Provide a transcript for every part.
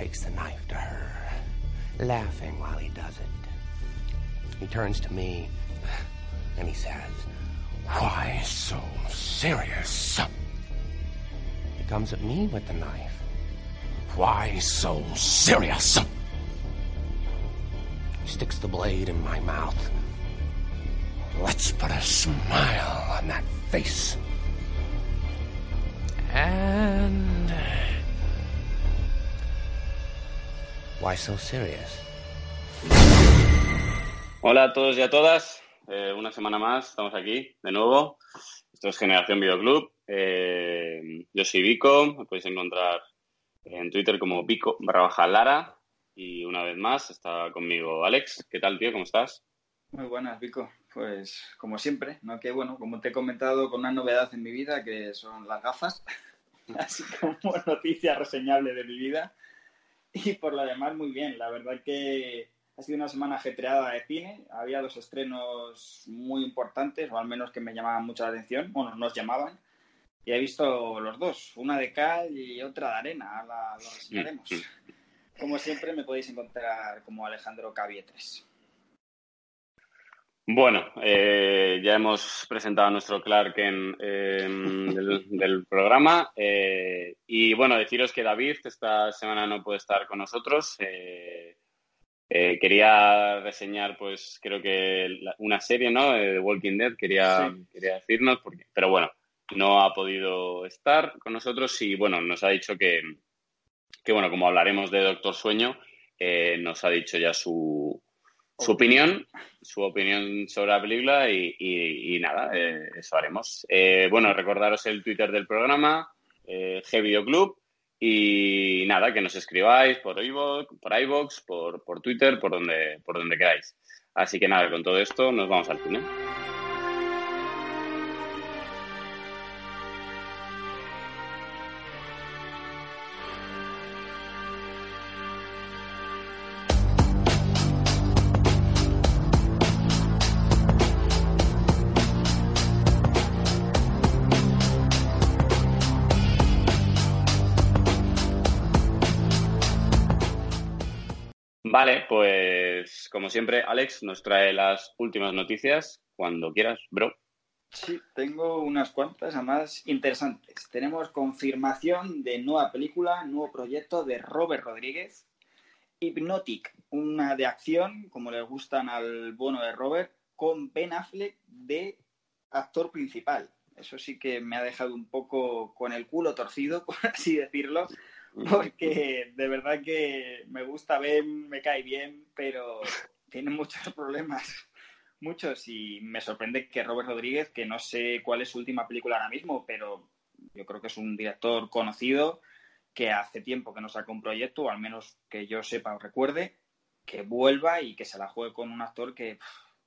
takes the knife to her, laughing while he does it. He turns to me and he says, Why so serious? He comes at me with the knife. Why so serious? He sticks the blade in my mouth. Let's put a smile on that face. And. Why so serious? Hola a todos y a todas. Eh, una semana más, estamos aquí de nuevo. Esto es Generación Videoclub. Eh, yo soy Vico, me podéis encontrar en Twitter como Vico barra baja Lara. Y una vez más está conmigo Alex. ¿Qué tal, tío? ¿Cómo estás? Muy buenas, Vico. Pues como siempre, ¿no? Que bueno, como te he comentado, con una novedad en mi vida, que son las gafas. Así como noticia reseñable de mi vida. Y por lo demás, muy bien. La verdad que ha sido una semana ajetreada de cine. Había dos estrenos muy importantes, o al menos que me llamaban mucho la atención. Bueno, nos llamaban. Y he visto los dos, una de cal y otra de arena. Ahora lo reseñaremos. Como siempre, me podéis encontrar como Alejandro Cavietres. Bueno, eh, ya hemos presentado a nuestro Clark en, em, del, del, programa. Eh, y bueno, deciros que David esta semana no puede estar con nosotros. Eh, quería reseñar, pues creo que una serie, ¿no? De Walking Dead, quería, sí. quería decirnos, porque, pero bueno, no ha podido estar con nosotros y bueno, nos ha dicho que, que bueno, como hablaremos de Doctor Sueño, nos ha dicho ya su, su opinión, su opinión sobre la película y, nada, eh, eso haremos. Eh, bueno, recordaros el Twitter del programa, eh, G-Video y nada, que nos escribáis por iVoox, por, iVox, por, por Twitter, por donde, por donde queráis. Así que nada, con todo esto nos vamos al cine. Vale, pues como siempre, Alex nos trae las últimas noticias cuando quieras, bro. Sí, tengo unas cuantas, además interesantes. Tenemos confirmación de nueva película, nuevo proyecto de Robert Rodríguez, Hypnotic, una de acción, como le gustan al bono de Robert, con Ben Affleck de actor principal. Eso sí que me ha dejado un poco con el culo torcido, por así decirlo, porque de verdad que me gusta Ben, me cae bien, pero tiene muchos problemas, muchos, y me sorprende que Robert Rodríguez, que no sé cuál es su última película ahora mismo, pero yo creo que es un director conocido que hace tiempo que no saca un proyecto, o al menos que yo sepa o recuerde, que vuelva y que se la juegue con un actor que,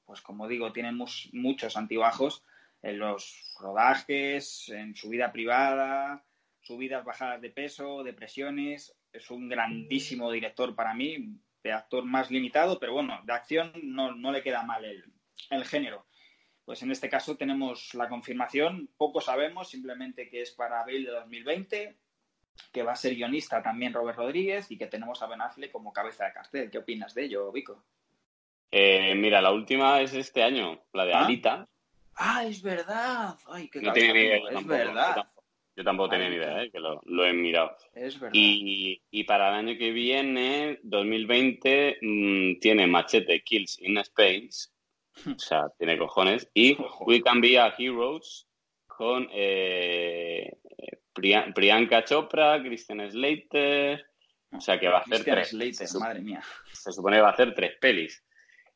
pues como digo, tiene muchos antibajos en los rodajes, en su vida privada, subidas, bajadas de peso, depresiones. Es un grandísimo director para mí, de actor más limitado, pero bueno, de acción no, no le queda mal el, el, género. Pues en este caso tenemos la confirmación, poco sabemos, simplemente que es para abril de 2020, que va a ser guionista también Robert Rodríguez y que tenemos a Ben Affleck como cabeza de cartel. ¿Qué opinas de ello, Vico? Eh, mira, la última es este año, la de ¿Ah? Alita. Ah, es verdad. Ay, qué no tiene ni idea, es tampoco, verdad. Yo tampoco tenía ni idea, ¿eh? que lo, lo, he mirado. Es verdad. Y, y, para el año que viene, 2020, mmm, tiene Machete Kills in Space. o sea, tiene cojones. Y We Can Be a Heroes con eh, Priyanka Chopra, Christian Slater. O sea, que va a hacer Christian tres. Slater, se, madre mía. Se supone que va a hacer tres pelis.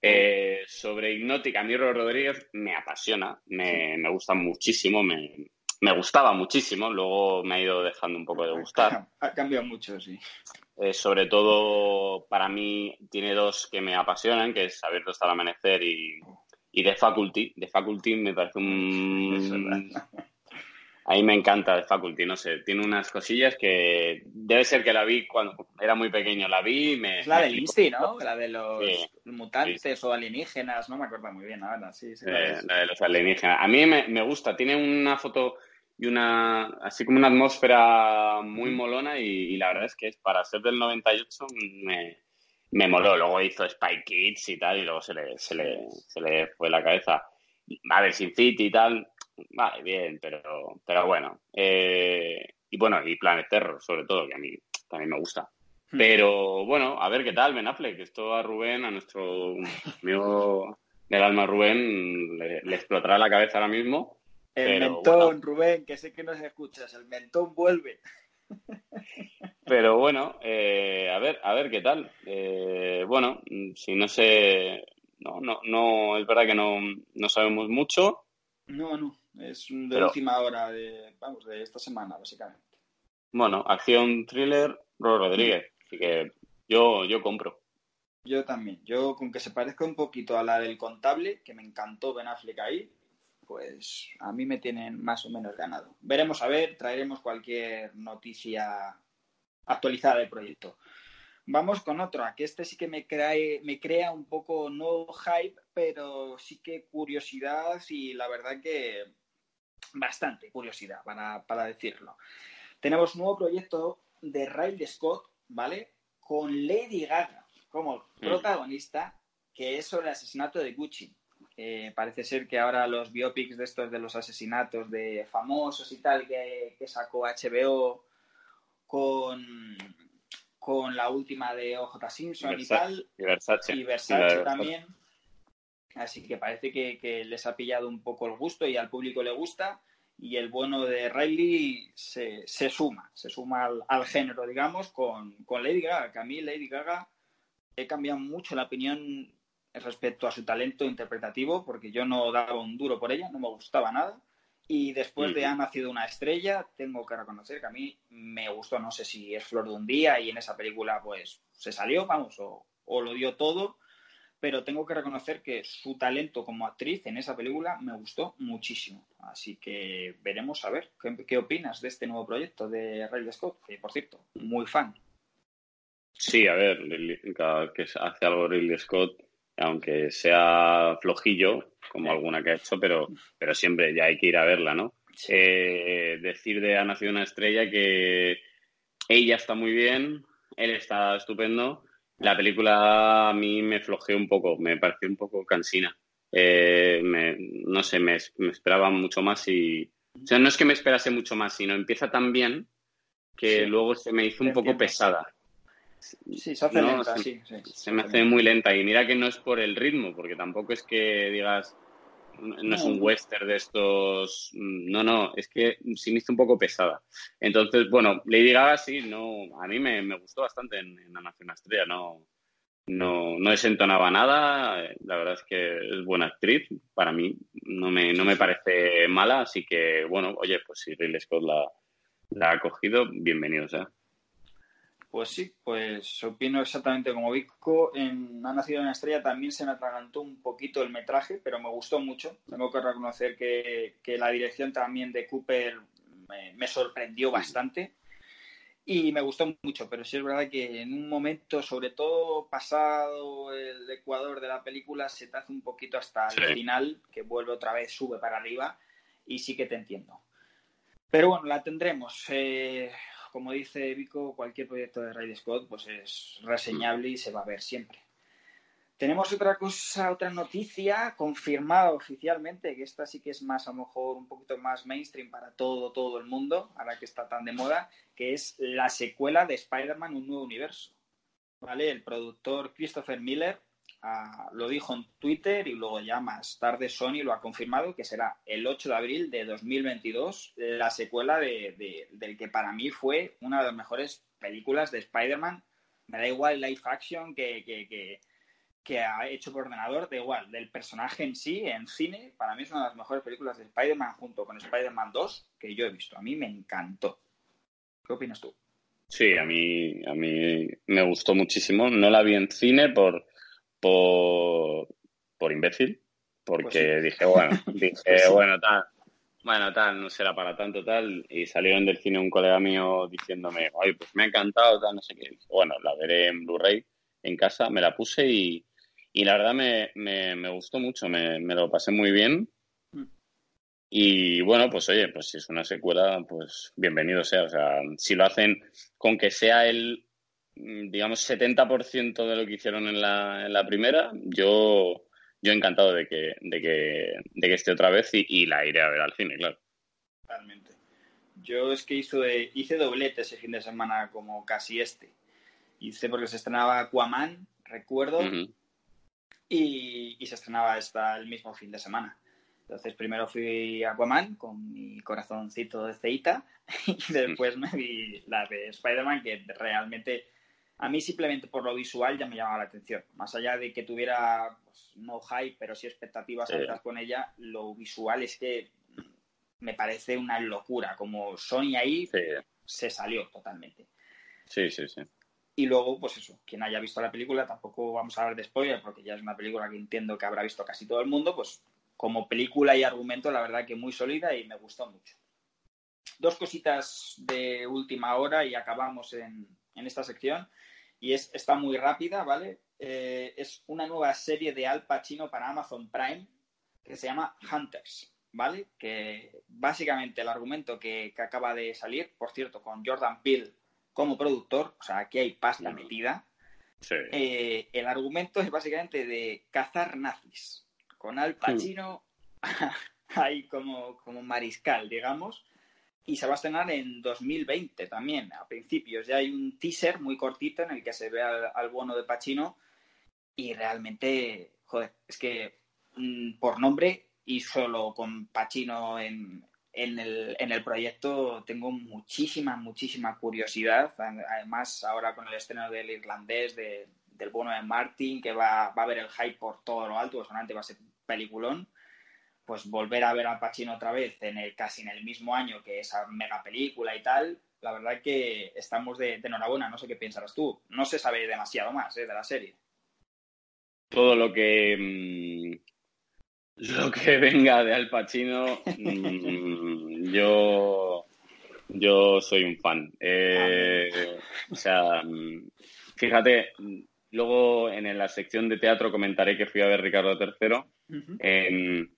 Eh, sobre Hipnótica, a mí Rodríguez me apasiona, me, me gusta muchísimo, me, me gustaba muchísimo, luego me ha ido dejando un poco de gustar. Ha cambiado mucho, sí. Eh, sobre todo, para mí, tiene dos que me apasionan, que es Abierto hasta el amanecer y, y The Faculty. The Faculty me parece un... A mí me encanta The Faculty, no sé, tiene unas cosillas que debe ser que la vi cuando era muy pequeño, la vi y me... Es la me del INSTI, ¿no? La de los Sí. mutantes Sí, o alienígenas, no me acuerdo muy bien ahora, sí, sí. la Eh, la de los alienígenas. A mí me, me gusta, tiene una foto y una, así como una atmósfera muy molona y, la verdad es que es para ser del 98 me, me moló. Luego hizo Spy Kids y tal y luego se le, se le, se le fue la cabeza. A ver, Sin City y tal, vale, bien, pero, pero bueno. Eh, y bueno, y Planet Terror, sobre todo, que a mí también me gusta. Hmm. Pero bueno, a ver qué tal Ben Affleck. Esto a Rubén, a nuestro amigo del alma Rubén, le, le explotará la cabeza ahora mismo. El mentón, Rubén, que sé que nos escuchas, el mentón vuelve. Pero bueno, eh, a ver, a ver qué tal. Eh, bueno, si no sé, no, no, no, es verdad que no, no sabemos mucho. No, no, es de última hora de, vamos, de esta semana, básicamente. Bueno, acción, thriller, Ro Rodríguez. Así que yo, yo compro. Yo también. Yo, con que se parezca un poquito a la del contable, que me encantó Ben Affleck ahí, pues a mí me tienen más o menos ganado. Veremos a ver, traeremos cualquier noticia actualizada del proyecto. Vamos con otra, que este sí que me, me crea un poco no hype, pero sí que curiosidad y la verdad que bastante curiosidad, para, para decirlo. Tenemos un nuevo proyecto de Riley Scott, ¿vale? Con Lady Gaga como mm. protagonista, que es sobre el asesinato de Gucci. Eh, parece ser que ahora los biopics de estos de los asesinatos de famosos y tal que, sacó HBO con, con la última de OJ Simpson y, tal. Y Versace. Y Versace, también. Así que parece que, les ha pillado un poco el gusto y al público le gusta. Y el bueno de Riley se, suma, se suma al, género, digamos, con, con Lady Gaga. Que a mí Lady Gaga he cambiado mucho la opinión respecto a su talento interpretativo, porque yo no daba un duro por ella, no me gustaba nada. Y después de Ha nacido una estrella, tengo que reconocer que a mí me gustó, no sé si es Flor de un día y en esa película pues se salió, vamos, o, lo dio todo, pero tengo que reconocer que su talento como actriz en esa película me gustó muchísimo. Así que veremos a ver qué, opinas de este nuevo proyecto de Riley Scott, que por cierto, muy fan. Sí, a ver, cada vez que hace algo Ridley Scott aunque sea flojillo, como alguna que ha hecho, pero, pero siempre ya hay que ir a verla, ¿no? Eh, decir de Ha nacido una estrella que ella está muy bien, él está estupendo. La película a mí me flojeó un poco, me pareció un poco cansina. Eh, no sé, me, esperaba mucho más y... O sea, no es que me esperase mucho más, sino empieza tan bien que luego se me hizo un poco pesada. Sí, se hace lenta, sí, Se me hace muy lenta y mira que no es por el ritmo, porque tampoco es que digas, no, es un western de estos, mm, no, no, es que sí me hizo un poco pesada. Entonces, bueno, Lady Gaga sí, no, a mí me, gustó bastante en, en La Nación Estrella, no, no, no desentonaba nada, la verdad es que es buena actriz, para mí no me, no me parece mala, así que, bueno, oye, pues si Ridley Scott la, la ha cogido, bienvenido sea. Pues sí, pues opino exactamente como Vico. En Ha nacido una estrella también se me atragantó un poquito el metraje, pero me gustó mucho. Tengo que reconocer que, la dirección también de Cooper me, sorprendió bastante y me gustó mucho, pero sí es verdad que en un momento, sobre todo pasado el Ecuador de la película, se te hace un poquito hasta el final, que vuelve otra vez, sube para arriba y sí que te entiendo. Pero bueno, la tendremos. Eh, como dice Vico, cualquier proyecto de Ray Scott pues es reseñable y se va a ver siempre. Tenemos otra cosa, otra noticia confirmada oficialmente, que esta sí que es más, a lo mejor, un poquito más mainstream para todo, todo el mundo, ahora que está tan de moda, que es la secuela de Spider-Man Un Nuevo Universo. ¿Vale? El productor Christopher Miller lo dijo en Twitter y luego ya más tarde Sony lo ha confirmado que será el 8 de abril de 2022 la secuela de, del que para mí fue una de las mejores películas de Spider-Man. Me da igual live action que, que, que, ha hecho por ordenador, da igual, del personaje en sí, en cine, para mí es una de las mejores películas de Spider-Man junto con Spider-Man 2 que yo he visto. A mí me encantó. ¿Qué opinas tú? Sí, a mí, a mí me gustó muchísimo. No la vi en cine por por, por imbécil, porque pues dije, bueno, dije, pues bueno, tal, bueno, tal, no será para tanto, tal, y salieron del cine un colega mío diciéndome, oye, pues me ha encantado, tal, no sé qué. Bueno, la veré en Blu-ray en casa, me la puse y, y la verdad me, me, me gustó mucho, me, me, lo pasé muy bien. Y bueno, pues oye, pues si es una secuela, pues bienvenido sea. O sea, si lo hacen con que sea el, mm, digamos, 70% de lo que hicieron en la, en la primera, yo, yo encantado de que, de que, de que esté otra vez y, y la iré a ver al cine, claro. Realmente. Yo es que hice, hice doblete ese fin de semana como casi este. Hice porque se estrenaba Aquaman, recuerdo, y, y se estrenaba esta el mismo fin de semana. Entonces primero fui a Aquaman con mi corazoncito de ceita y después me vi la de Spider-Man que realmente a mí simplemente por lo visual ya me llamaba la atención. Más allá de que tuviera pues, no hype, pero sí expectativas altas con ella, lo visual es que me parece una locura. Como Sony ahí Sí, se salió totalmente. sí, sí, sí. Y luego, pues eso, quien haya visto la película, tampoco vamos a hablar de spoiler, porque ya es una película que entiendo que habrá visto casi todo el mundo, pues como película y argumento, la verdad que muy sólida y me gustó mucho. Dos cositas de última hora y acabamos en, en esta sección. Y es, está muy rápida, ¿vale? Eh, es una nueva serie de Al Pacino para Amazon Prime que se llama Hunters, ¿vale? Que básicamente el argumento que, que acaba de salir, por cierto, con Jordan Peele como productor, o sea, aquí hay pasta Mm. metida. Sí. Eh, el argumento es básicamente de cazar nazis, con Al Pacino ahí como, como mariscal, digamos, y se va a estrenar en 2020 también, a principios. Ya hay un teaser muy cortito en el que se ve al, al bono de Pacino y realmente, joder, es que mm, por nombre y solo con Pacino en, en, el, en el proyecto tengo muchísima, muchísima curiosidad. Además, ahora con el estreno del irlandés, de, del bono de Martin, que va, va a haber el hype por todo lo alto, solamente va a ser peliculón, pues volver a ver a Pacino otra vez en el, casi en el mismo año que esa mega película y tal, la verdad que estamos de, de enhorabuena, no sé qué piensarás tú. No se sabe demasiado más ¿eh? de la serie. Todo lo que mm, lo que venga de Al Pacino, mm, yo yo soy un fan. Eh, o sea, mm, fíjate, luego en la sección de teatro comentaré que fui a ver Ricardo III.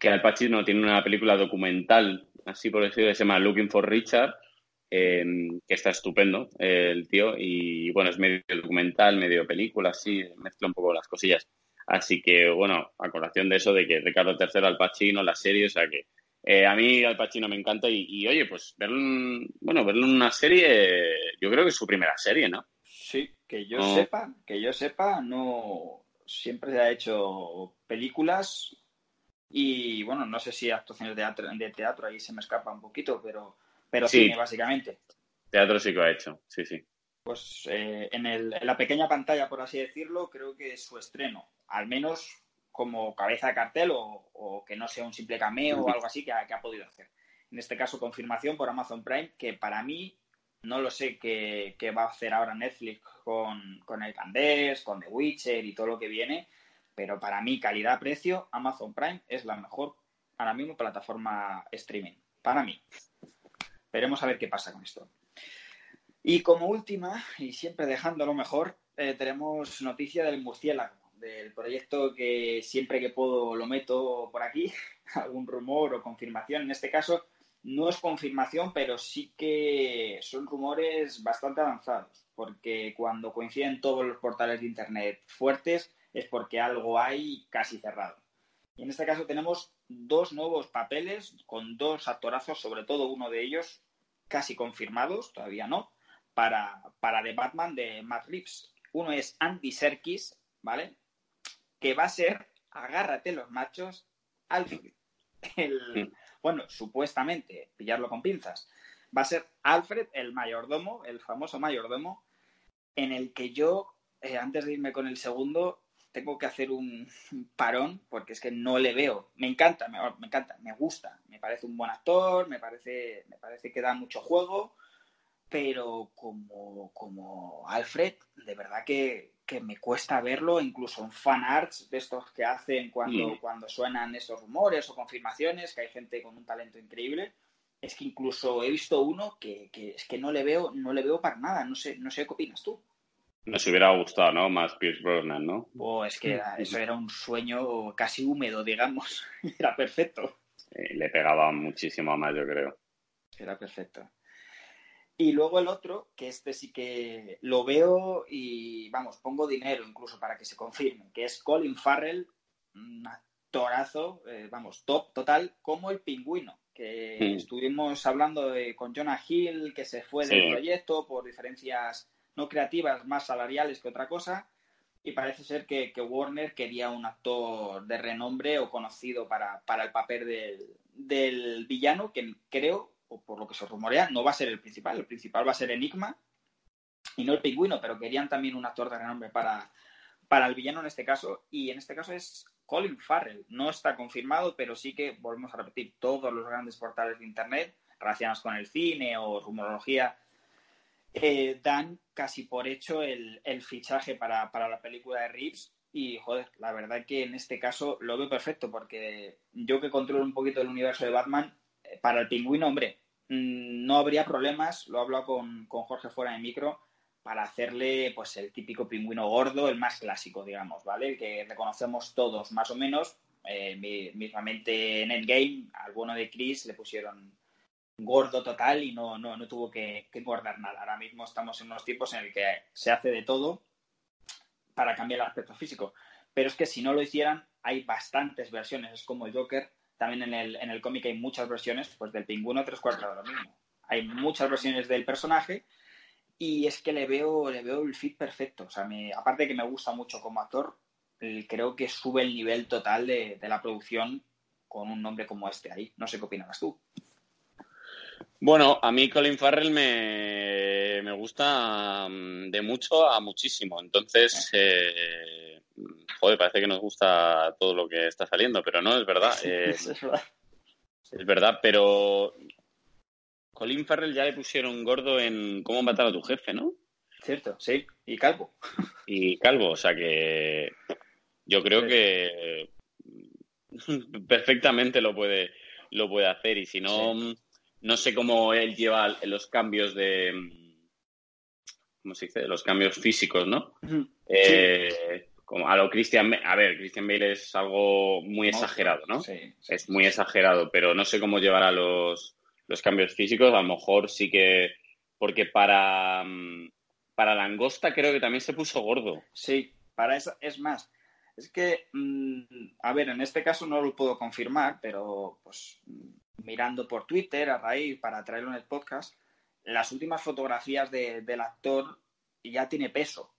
Que Al Pacino tiene una película documental, así por decirlo, que se llama Looking for Richard, em, que está estupendo eh, el tío, y bueno, es medio documental, medio película, así, mezcla un poco las cosillas. Así que, bueno, a colación de eso, de que Ricardo III, Al Pacino, la serie, o sea que eh, a mí Al Pacino me encanta y, y, oye, pues verlo en, bueno, verlo en una serie, yo creo que es su primera serie, ¿no? Sí, que yo No. sepa, que yo sepa, no siempre ha hecho películas y bueno, no sé si actuaciones de teatro, de teatro ahí se me escapa un poquito, pero, pero Sí. cine básicamente. Teatro sí que ha hecho, sí, sí. Pues eh, en, el- en la pequeña pantalla, por así decirlo, creo que es su estreno, al menos como cabeza de cartel o, o que no sea un simple cameo o algo así que ha, que ha podido hacer. En este caso, confirmación por Amazon Prime, que para mí, no lo sé qué, qué va a hacer ahora Netflix con, con el Candés, con The Witcher y todo lo que viene, pero para mí, calidad-precio, Amazon Prime es la mejor ahora mismo plataforma streaming. Para mí. Veremos a ver qué pasa con esto. Y como última, y siempre dejándolo mejor, eh, tenemos noticia del murciélago, del proyecto que siempre que puedo lo meto por aquí, algún rumor o confirmación. En este caso, no es confirmación, pero sí que son rumores bastante avanzados, porque cuando coinciden todos los portales de Internet fuertes es porque algo hay casi cerrado. Y en este caso tenemos dos nuevos papeles con dos actorazos, sobre todo uno de ellos casi confirmados, todavía no, para, para The Batman de Matt Reeves. Uno es Andy Serkis, ¿vale? Que va a ser, agárrate los machos, Alfred. El, bueno, supuestamente, pillarlo con pinzas. Va a ser Alfred, el mayordomo, el famoso mayordomo, en el que yo, eh, antes de irme con el segundo, tengo que hacer un parón porque es que no le veo. Me encanta, me, me, encanta, me gusta. Me parece un buen actor, me parece, me parece que da mucho juego, pero como, como Alfred, de verdad que, que me cuesta verlo, incluso en fan arts de estos que hacen cuando, Mm. cuando suenan esos rumores o confirmaciones, que hay gente con un talento increíble. Es que incluso he visto uno que, que es que no le veo, no le veo para nada. No sé, no sé qué opinas tú. Nos hubiera gustado, ¿no? Más Pierce Brosnan, ¿no? O es que era- eso era un sueño casi húmedo, digamos. Era perfecto. le pegaba muchísimo más, yo creo. Era perfecto. Y luego el otro, que este sí que lo veo y, vamos, pongo dinero incluso para que se confirme, que es Colin Farrell, un actorazo, eh, vamos, top total, como el pingüino, que hmm. estuvimos hablando con Jonah Hill, que se fue del proyecto por diferencias no creativas, más salariales que otra cosa, y parece ser que, Warner quería un actor de renombre o conocido para, el papel del, del, villano, que creo, o por lo que se rumorea, no va a ser el principal. El principal va a ser Enigma y no el pingüino, pero querían también un actor de renombre para, para el villano en este caso. Y en este caso es Colin Farrell. No está confirmado, pero sí que volvemos a repetir todos los grandes portales de Internet relacionados con el cine o rumorología eh, dan casi por hecho el, fichaje para, la película de Reeves. Y, joder, la verdad que en este caso lo veo perfecto, porque yo que controlo un poquito el universo de Batman, eh, para el pingüino, hombre, mm, no habría problemas, lo he hablado con, Jorge fuera de micro, para hacerle pues el típico pingüino gordo, el más clásico, digamos, ¿vale? El que reconocemos todos más o menos. Eh, mismamente en Endgame, al bueno de Chris le pusieron gordo total y no, no, no tuvo que, que, guardar nada. Ahora mismo estamos en unos tiempos en el que se hace de todo para cambiar el aspecto físico. Pero es que si no lo hicieran, hay bastantes versiones. Es como Joker, también en el, en el cómic hay muchas versiones, pues del pingüino tres cuartos de lo mismo. Hay muchas versiones del personaje y es que le veo, le veo el fit perfecto. O sea, me, aparte de que me gusta mucho como actor, creo que sube el nivel total de, de la producción con un nombre como este ahí. No sé qué opinarás tú. Bueno, a mí Colin Farrell me, me gusta mm, de mucho a muchísimo. Entonces, eh, joder, parece que nos gusta todo lo que está saliendo, pero no, es verdad. Eh, es verdad. Es verdad, pero Colin Farrell ya le pusieron gordo en cómo matar a tu jefe, ¿no? Cierto, sí, y calvo. Y calvo, o sea que yo creo que perfectamente lo puede, lo puede hacer y si no no sé cómo él lleva los cambios de. ¿Cómo se dice? Los cambios físicos, ¿no? Eh, como a lo Christian A ver, Christian Bale es algo muy exagerado, ¿no? Sí, Es muy exagerado, pero no sé cómo llevará los, los cambios físicos. A lo mejor sí que. Porque para. Para Langosta creo que también se puso gordo. Sí, para eso. Es más, es que. Mm, a ver, en este caso no lo puedo confirmar, pero pues mirando por Twitter a raíz para traerlo en el podcast, las últimas fotografías del actor ya tiene peso.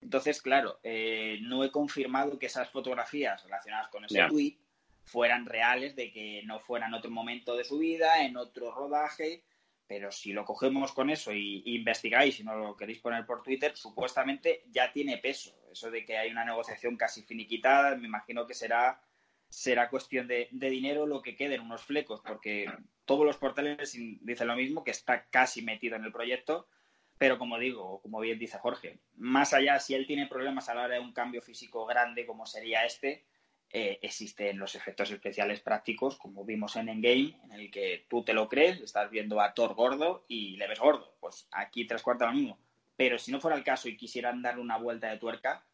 Entonces, claro, eh, no he confirmado que esas fotografías relacionadas con ese tweet fueran reales, de que no fueran otro momento de su vida, en otro rodaje, pero si lo cogemos con eso y, investigáis, si no lo queréis poner por Twitter, supuestamente ya tiene peso. Eso de que hay una negociación casi finiquitada, me imagino que será será cuestión de, dinero lo que quede en unos flecos, porque todos los portales dicen lo mismo, que está casi metido en el proyecto, pero como digo, como bien dice Jorge, más allá, si él tiene problemas a la hora de un cambio físico grande como sería este, eh, existen los efectos especiales prácticos, como vimos en Endgame, en el que tú te lo crees, estás viendo a Thor gordo y le ves gordo. Pues aquí tres cuartos lo mismo. Pero si no fuera el caso y quisieran darle una vuelta de tuerca,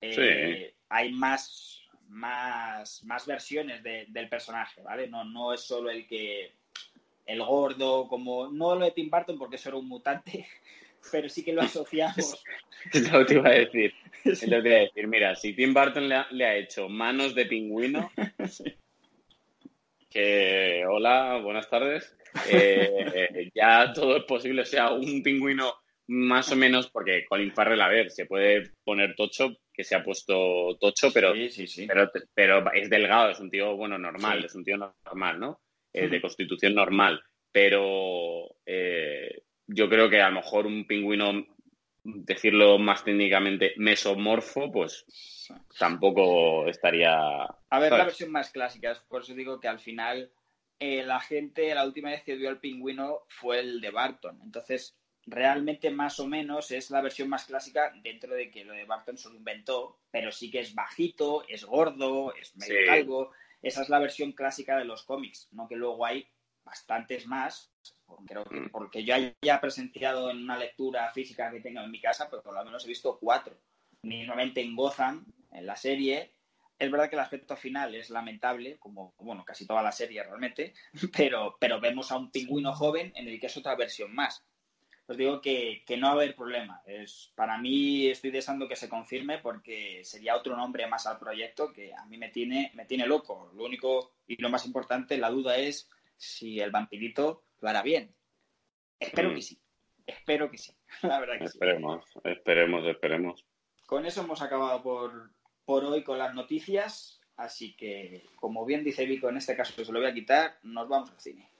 eh, hay más más, más versiones del personaje, ¿vale? No, no es solo el que el gordo, como no lo de Tim Burton porque eso era un mutante, pero sí que lo asociamos. es lo que iba a decir. Es lo que iba a decir. Mira, si Tim Burton le ha, hecho manos de pingüino, que hola, buenas tardes. Eh, ya todo es posible, o sea, un pingüino más o menos, porque Colin Farrell, a ver, se puede poner tocho, que se ha puesto tocho, pero, pero, pero es delgado, es un tío, bueno, normal, es un tío normal, ¿no? Eh, de constitución normal. Pero eh, yo creo que a lo mejor un pingüino, decirlo más técnicamente, mesomorfo, pues tampoco estaría... A ver, la versión más clásica, por eso digo que al final eh, la gente, la última vez que vio al pingüino fue el de Barton. Entonces, realmente más o menos es la versión más clásica dentro de que lo de Barton se lo inventó, pero sí que es bajito, es gordo, es medio calvo. Esa es la versión clásica de los cómics, no que luego hay bastantes más, creo que mm. porque yo haya presenciado en una lectura física que tengo en mi casa, pero por lo menos he visto cuatro. Mismamente en Gotham, en la serie, Es verdad que el aspecto final es lamentable, como bueno, casi toda la serie realmente, pero, pero vemos a un pingüino joven en el que es otra versión más. Os digo que, que no va a haber problema. Es, para mí estoy deseando que se confirme porque sería otro nombre más al proyecto que a mí me tiene, me tiene loco. Lo único y lo más importante, la duda es si el vampirito lo hará bien. Espero Mm. que sí. Espero que sí. La verdad que sí. Esperemos, esperemos, esperemos. Con eso hemos acabado por, por hoy con las noticias. Así que, como bien dice Vico, en este caso se lo voy a quitar, nos vamos al cine.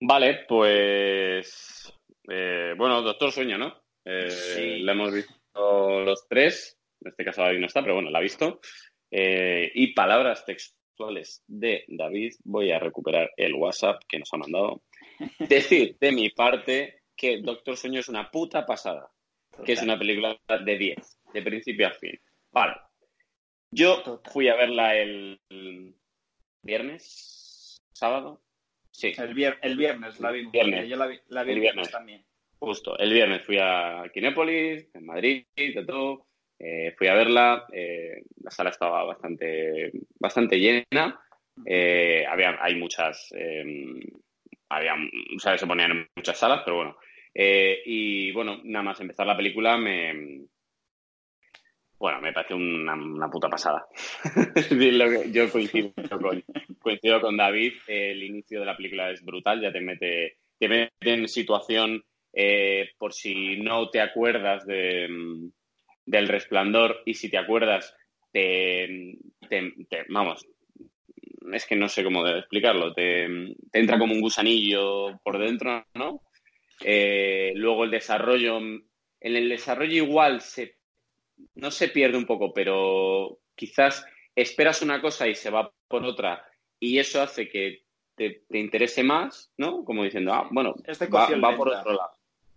Vale, pues. eh, bueno, Doctor Sueño, ¿no? Eh, Sí. La hemos visto los tres. En este caso David no está, pero bueno, la ha visto. Eh, y palabras textuales de David. Voy a recuperar el WhatsApp que nos ha mandado. Decir de mi parte que Doctor Sueño es una puta pasada. Que es una película de 10, de principio a fin. Vale. Yo Total. fui a verla el viernes, sábado. Sí, El, vier- el viernes la vimos. Viernes. Yo la vi, la vi El el viernes viernes. también. Justo, el viernes fui a Kinépolis, en Madrid, de todo. Eh, fui a verla, eh, la sala estaba bastante, bastante llena. Eh, había, hay muchas, eh, había, ¿sabes? Se ponían en muchas salas, pero bueno. Eh, y bueno, nada más empezar la película me, bueno, me pareció una, una puta pasada. Yo coincido con, coincido con David, el inicio de la película es brutal, ya te mete, te mete en situación por si no te acuerdas de, mm, del resplandor y si te acuerdas, te, te- te- vamos, es que no sé cómo explicarlo, te, te entra como un gusanillo por dentro, ¿no? Eh, luego el desarrollo, en el desarrollo igual se, no se pierde un poco, pero quizás esperas una cosa y se va por otra y eso hace que te, te interese más, ¿no? Como diciendo, ah, bueno, va, va por otro lado.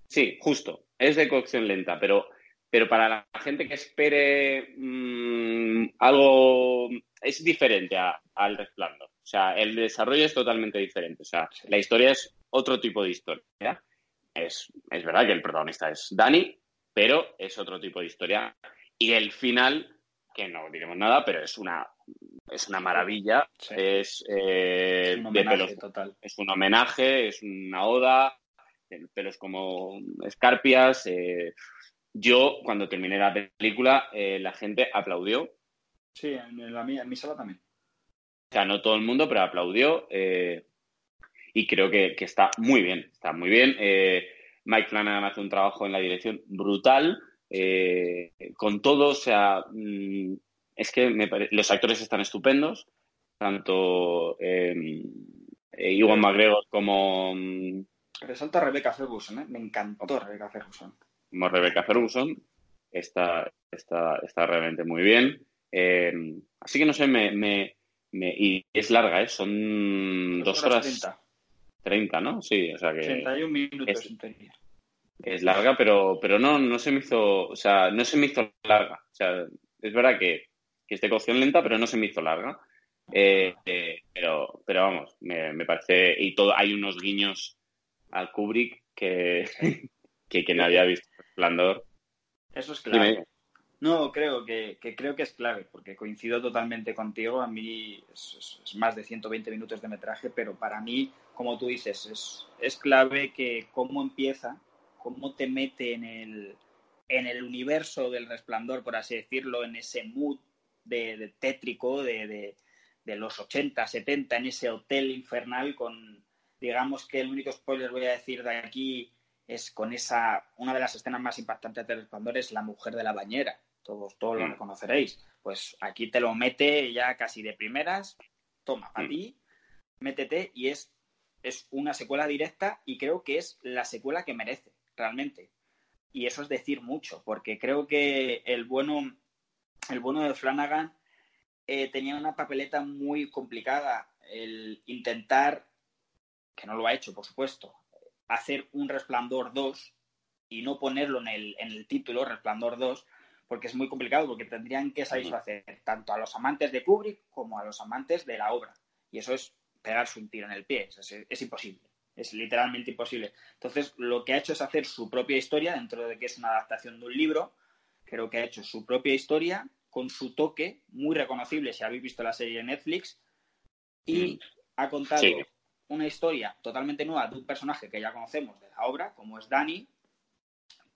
Sí, justo, es de cocción lenta, pero, pero para la gente que espere mm, algo es diferente a- al resplandor. O sea, el desarrollo es totalmente diferente. O sea, la historia es otro tipo de historia. Es, es verdad que el protagonista es Dani, pero es otro tipo de historia. Y el final, que no diremos nada, pero es una, es una maravilla. Sí. Es eh, Es un de homenaje pelos total. es un homenaje, es una oda, el pelos como escarpias. eh, yo, cuando terminé la película, eh, la gente aplaudió. Sí, en, la mía- en mi sala también. O sea, no todo el mundo, pero aplaudió. eh, y creo que, que está muy bien, está muy bien. Eh, Mike Flanagan hace un trabajo en la dirección brutal, con todo, o sea, mm, es que me pare- los actores están estupendos, tanto Iwan McGregor como, mm, Resalta Rebecca Ferguson. Me encantó Rebecca Ferguson. Como Rebecca Ferguson, está, está, está realmente muy bien. Eh, así que no sé, me, me, me- y es larga, ¿eh? Son dos horas 30. 30, ¿no? Sí, o sea que 31 minutos es- es larga, pero, pero no, no se me hizo, o sea, no se me hizo larga. O sea, es verdad que, que es de cocción lenta, pero no se me hizo larga. Eh, eh, pero, pero vamos, me, me parece, y todo, hay unos guiños al Kubrick que, que, que no había visto Resplandor. Eso es clave. dime. No, creo que, que creo que es clave, porque coincido totalmente contigo. A mí es, es- es más de 120 minutos de metraje, pero para mí, como tú dices, es, es clave que cómo empieza, cómo te mete en el, en el universo del resplandor, por así decirlo, en ese mood de, de tétrico de, de, de los 80, 70, en ese hotel infernal con, digamos que el único spoiler voy a decir de aquí es con esa, una de las escenas más impactantes del resplandor es la mujer de la bañera. Todos, todos lo Mm. reconoceréis. Pues aquí te lo mete ya casi de primeras. Toma, para Mm. ti, métete y es, es una secuela directa y creo que es la secuela que merece, realmente. Y eso es decir mucho, porque creo que el bueno, el bueno de Flanagan eh, tenía una papeleta muy complicada. El intentar, que no lo ha hecho, por supuesto, hacer un Resplandor 2 y no ponerlo en el, en el título, Resplandor 2, porque es muy complicado, porque tendrían que satisfacer tanto a los amantes de Kubrick como a los amantes de la obra. Y eso es pegarse un tiro en el pie, es, es imposible, es literalmente imposible. Entonces, lo que ha hecho es hacer su propia historia dentro de que es una adaptación de un libro creo que ha hecho su propia historia con su toque muy reconocible si habéis visto la serie de Netflix y mm. ha contado una historia totalmente nueva de un personaje que ya conocemos de la obra, como es Dani,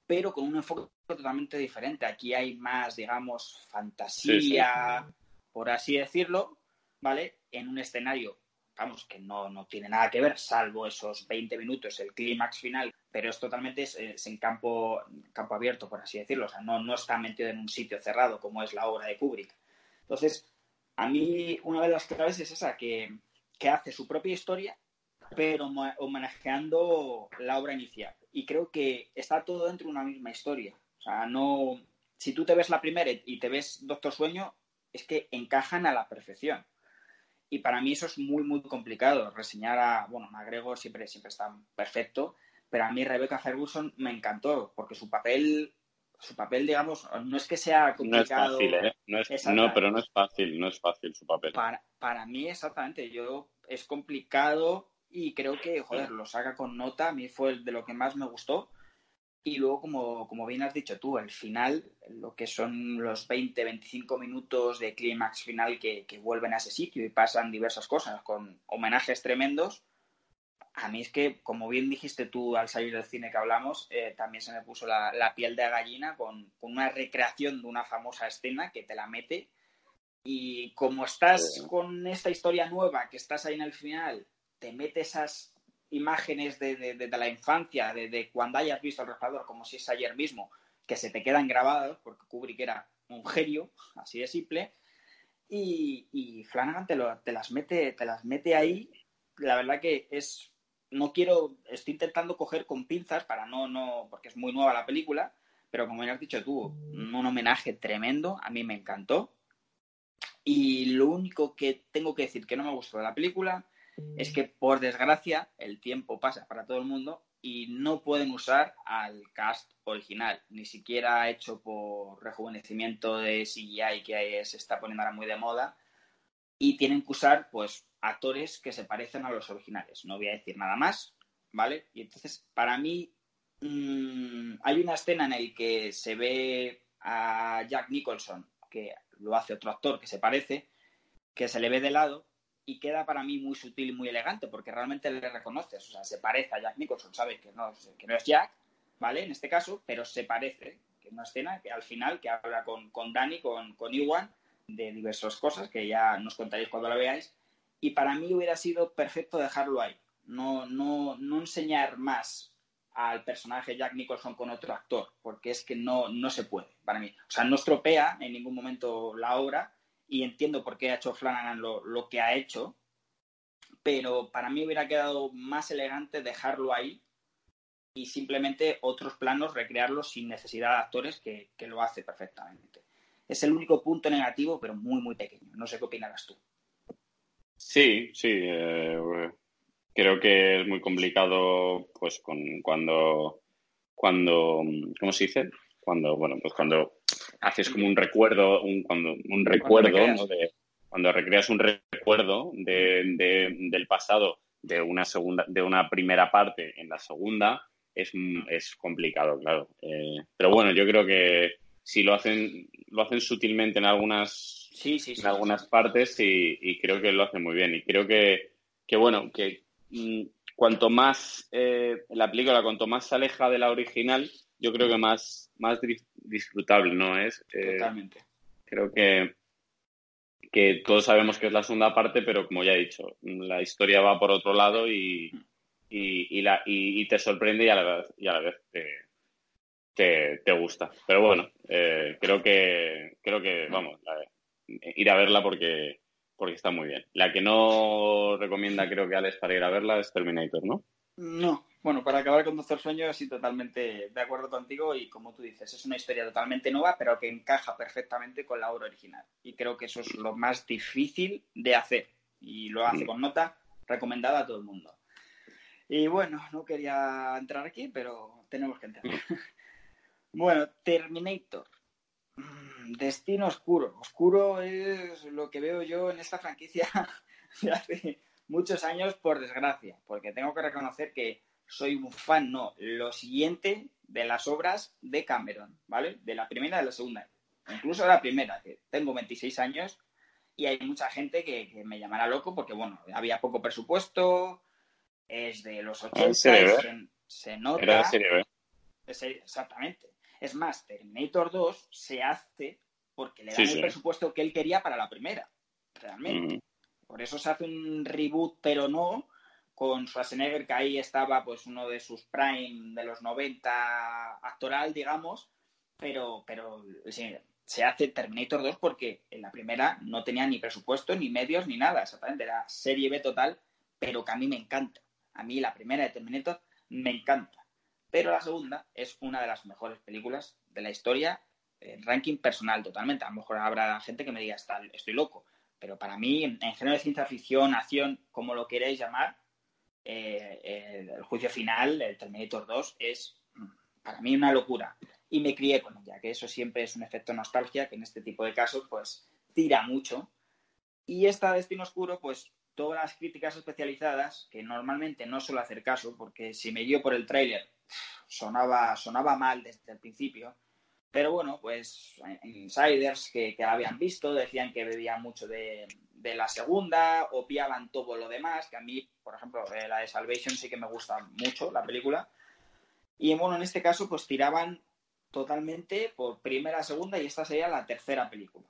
pero con un enfoque totalmente diferente. Aquí hay más, digamos, fantasía, por así decirlo, ¿vale? En un escenario, vamos, que no, no tiene nada que ver, salvo esos 20 minutos, el clímax final, pero es totalmente es, en campo, campo abierto, por así decirlo. O sea, no, no está metido en un sitio cerrado como es la obra de Kubrick. Entonces, a mí una de las claves es esa, que, que hace su propia historia, pero homenajeando la obra inicial. Y creo que está todo dentro de una misma historia. O sea, no. Si tú te ves la primera y te ves Doctor Sueño, es que encajan a la perfección. Y para mí eso es muy, muy complicado. Reseñar a, bueno, McGregor siempre, siempre está perfecto, pero a mí Rebecca Ferguson me encantó, porque su papel, su papel, digamos, no es que sea complicado. No es fácil, ¿eh? No, es, no pero no es fácil, no es fácil su papel. Para, para mí, exactamente, yo es complicado y creo que, joder, lo saca con nota, a mí fue de lo que más me gustó y luego, como, como bien has dicho tú, el final, lo que son los 20, 25 minutos de clímax final que, vuelven a ese sitio y pasan diversas cosas con homenajes tremendos. A mí es que, como bien dijiste tú al salir del cine que hablamos, eh, también se me puso la, piel de gallina con, una recreación de una famosa escena que te la mete. Y como estás con esta historia nueva, que estás ahí en el final, te mete esas imágenes de, la infancia, de, cuando hayas visto el resplandor, como si es ayer mismo, que se te quedan grabados, porque Kubrick era un genio, así de simple, y, Flanagan te, te, las mete, te las mete ahí. La verdad que es, no quiero, estoy intentando coger con pinzas para no, no, porque es muy nueva la película, pero como ya has dicho tú, un homenaje tremendo, a mí me encantó. Y lo único que tengo que decir que no me gustó de la película es que por desgracia el tiempo pasa para todo el mundo y no pueden usar al cast original, ni siquiera hecho por rejuvenecimiento de CGI que se está poniendo ahora muy de moda y tienen que usar pues actores que se parecen a los originales. No voy a decir nada más, ¿vale? Y entonces para mí mm, hay una escena en la que se ve a Jack Nicholson, que lo hace otro actor que se parece, que se le ve de lado y queda para mí muy sutil y muy elegante porque realmente le reconoces, o sea, se parece a Jack Nicholson, sabes que no, que no es Jack, ¿vale? En este caso, pero se parece, que es una escena que al final, que habla con, con Dani, con, con Iwan, de diversas cosas que ya nos contaréis cuando la veáis, y para mí hubiera sido perfecto dejarlo ahí, no, no, no enseñar más al personaje Jack Nicholson con otro actor, porque es que no, no se puede, para mí. O sea, no estropea en ningún momento la obra, y entiendo por qué ha hecho Flanagan lo, que ha hecho, pero para mí hubiera quedado más elegante dejarlo ahí y simplemente otros planos recrearlos sin necesidad de actores que, lo hace perfectamente. Es el único punto negativo, pero muy, muy pequeño. No sé qué opinarás tú. Sí, sí. Eh, creo que es muy complicado, pues, con, cuando, cuando, ¿cómo se dice? Cuando, bueno, pues cuando haces como un recuerdo, un, cuando, un recuerdo, cuando, de, cuando recreas un recuerdo de, del pasado de una segunda, de una primera parte en la segunda, es, es complicado, claro. Eh, pero bueno, yo creo que si lo hacen, lo hacen sutilmente en algunas, sí, sí, en algunas partes y, creo que lo hacen muy bien. Y creo que, que bueno, que cuanto más eh, la película, cuanto más se aleja de la original, yo creo que más, más disfrutable, ¿no? Es, eh, Totalmente. Creo que, que todos sabemos que es la segunda parte, pero como ya he dicho, la historia va por otro lado y, y, la, y, te sorprende y a la vez, y a la vez te, te, gusta. Pero bueno, eh, creo que, creo que, vamos, ir a verla porque, porque está muy bien. La que no recomienda, creo que Alex, para ir a verla es Terminator, ¿no? No, bueno, para acabar con Doctor Sueño, sí, totalmente de acuerdo contigo y como tú dices, es una historia totalmente nueva, pero que encaja perfectamente con la obra original. Y creo que eso es lo más difícil de hacer y lo hace con nota recomendada a todo el mundo. Y bueno, no quería entrar aquí, pero tenemos que entrar. bueno, Terminator. Destino oscuro. Oscuro es lo que veo yo en esta franquicia de hace muchos años, por desgracia, porque tengo que reconocer que soy un fan, no. Lo siguiente de las obras de Cameron, ¿vale? De la primera y de la segunda. Incluso de la primera, que tengo 26 años y hay mucha gente que, me llamará loco porque, bueno, había poco presupuesto, es de los 80, se, se, nota. Era serie exactamente. Es más, Terminator 2 se hace porque le dan el presupuesto que él quería para la primera, realmente. Mm. Por eso se hace un reboot, pero no, con Schwarzenegger, que ahí estaba pues uno de sus prime de los 90 actoral, digamos, pero, pero se hace Terminator 2 porque en la primera no tenía ni presupuesto, ni medios, ni nada, exactamente, era serie B total, pero que a mí me encanta. A mí la primera de Terminator me encanta. Pero la segunda es una de las mejores películas de la historia, en ranking personal totalmente. A lo mejor habrá gente que me diga, estoy loco. Pero para mí, en, género de ciencia ficción, acción, como lo queréis llamar, eh, el juicio final, el Terminator 2, es mm, para mí una locura. Y me crié con ella, que eso siempre es un efecto nostalgia, que en este tipo de casos, pues, tira mucho. Y esta Destino Oscuro, pues, todas las críticas especializadas, que normalmente no suelo hacer caso, porque si me dio por el tráiler, sonaba, sonaba mal desde el principio. Pero bueno, pues insiders que, que la habían visto decían que bebía mucho de, de la segunda, opiaban todo lo demás, que a mí, por ejemplo, eh, la de Salvation sí que me gusta mucho, la película. Y bueno, en este caso, pues tiraban totalmente por primera, segunda y esta sería la tercera película.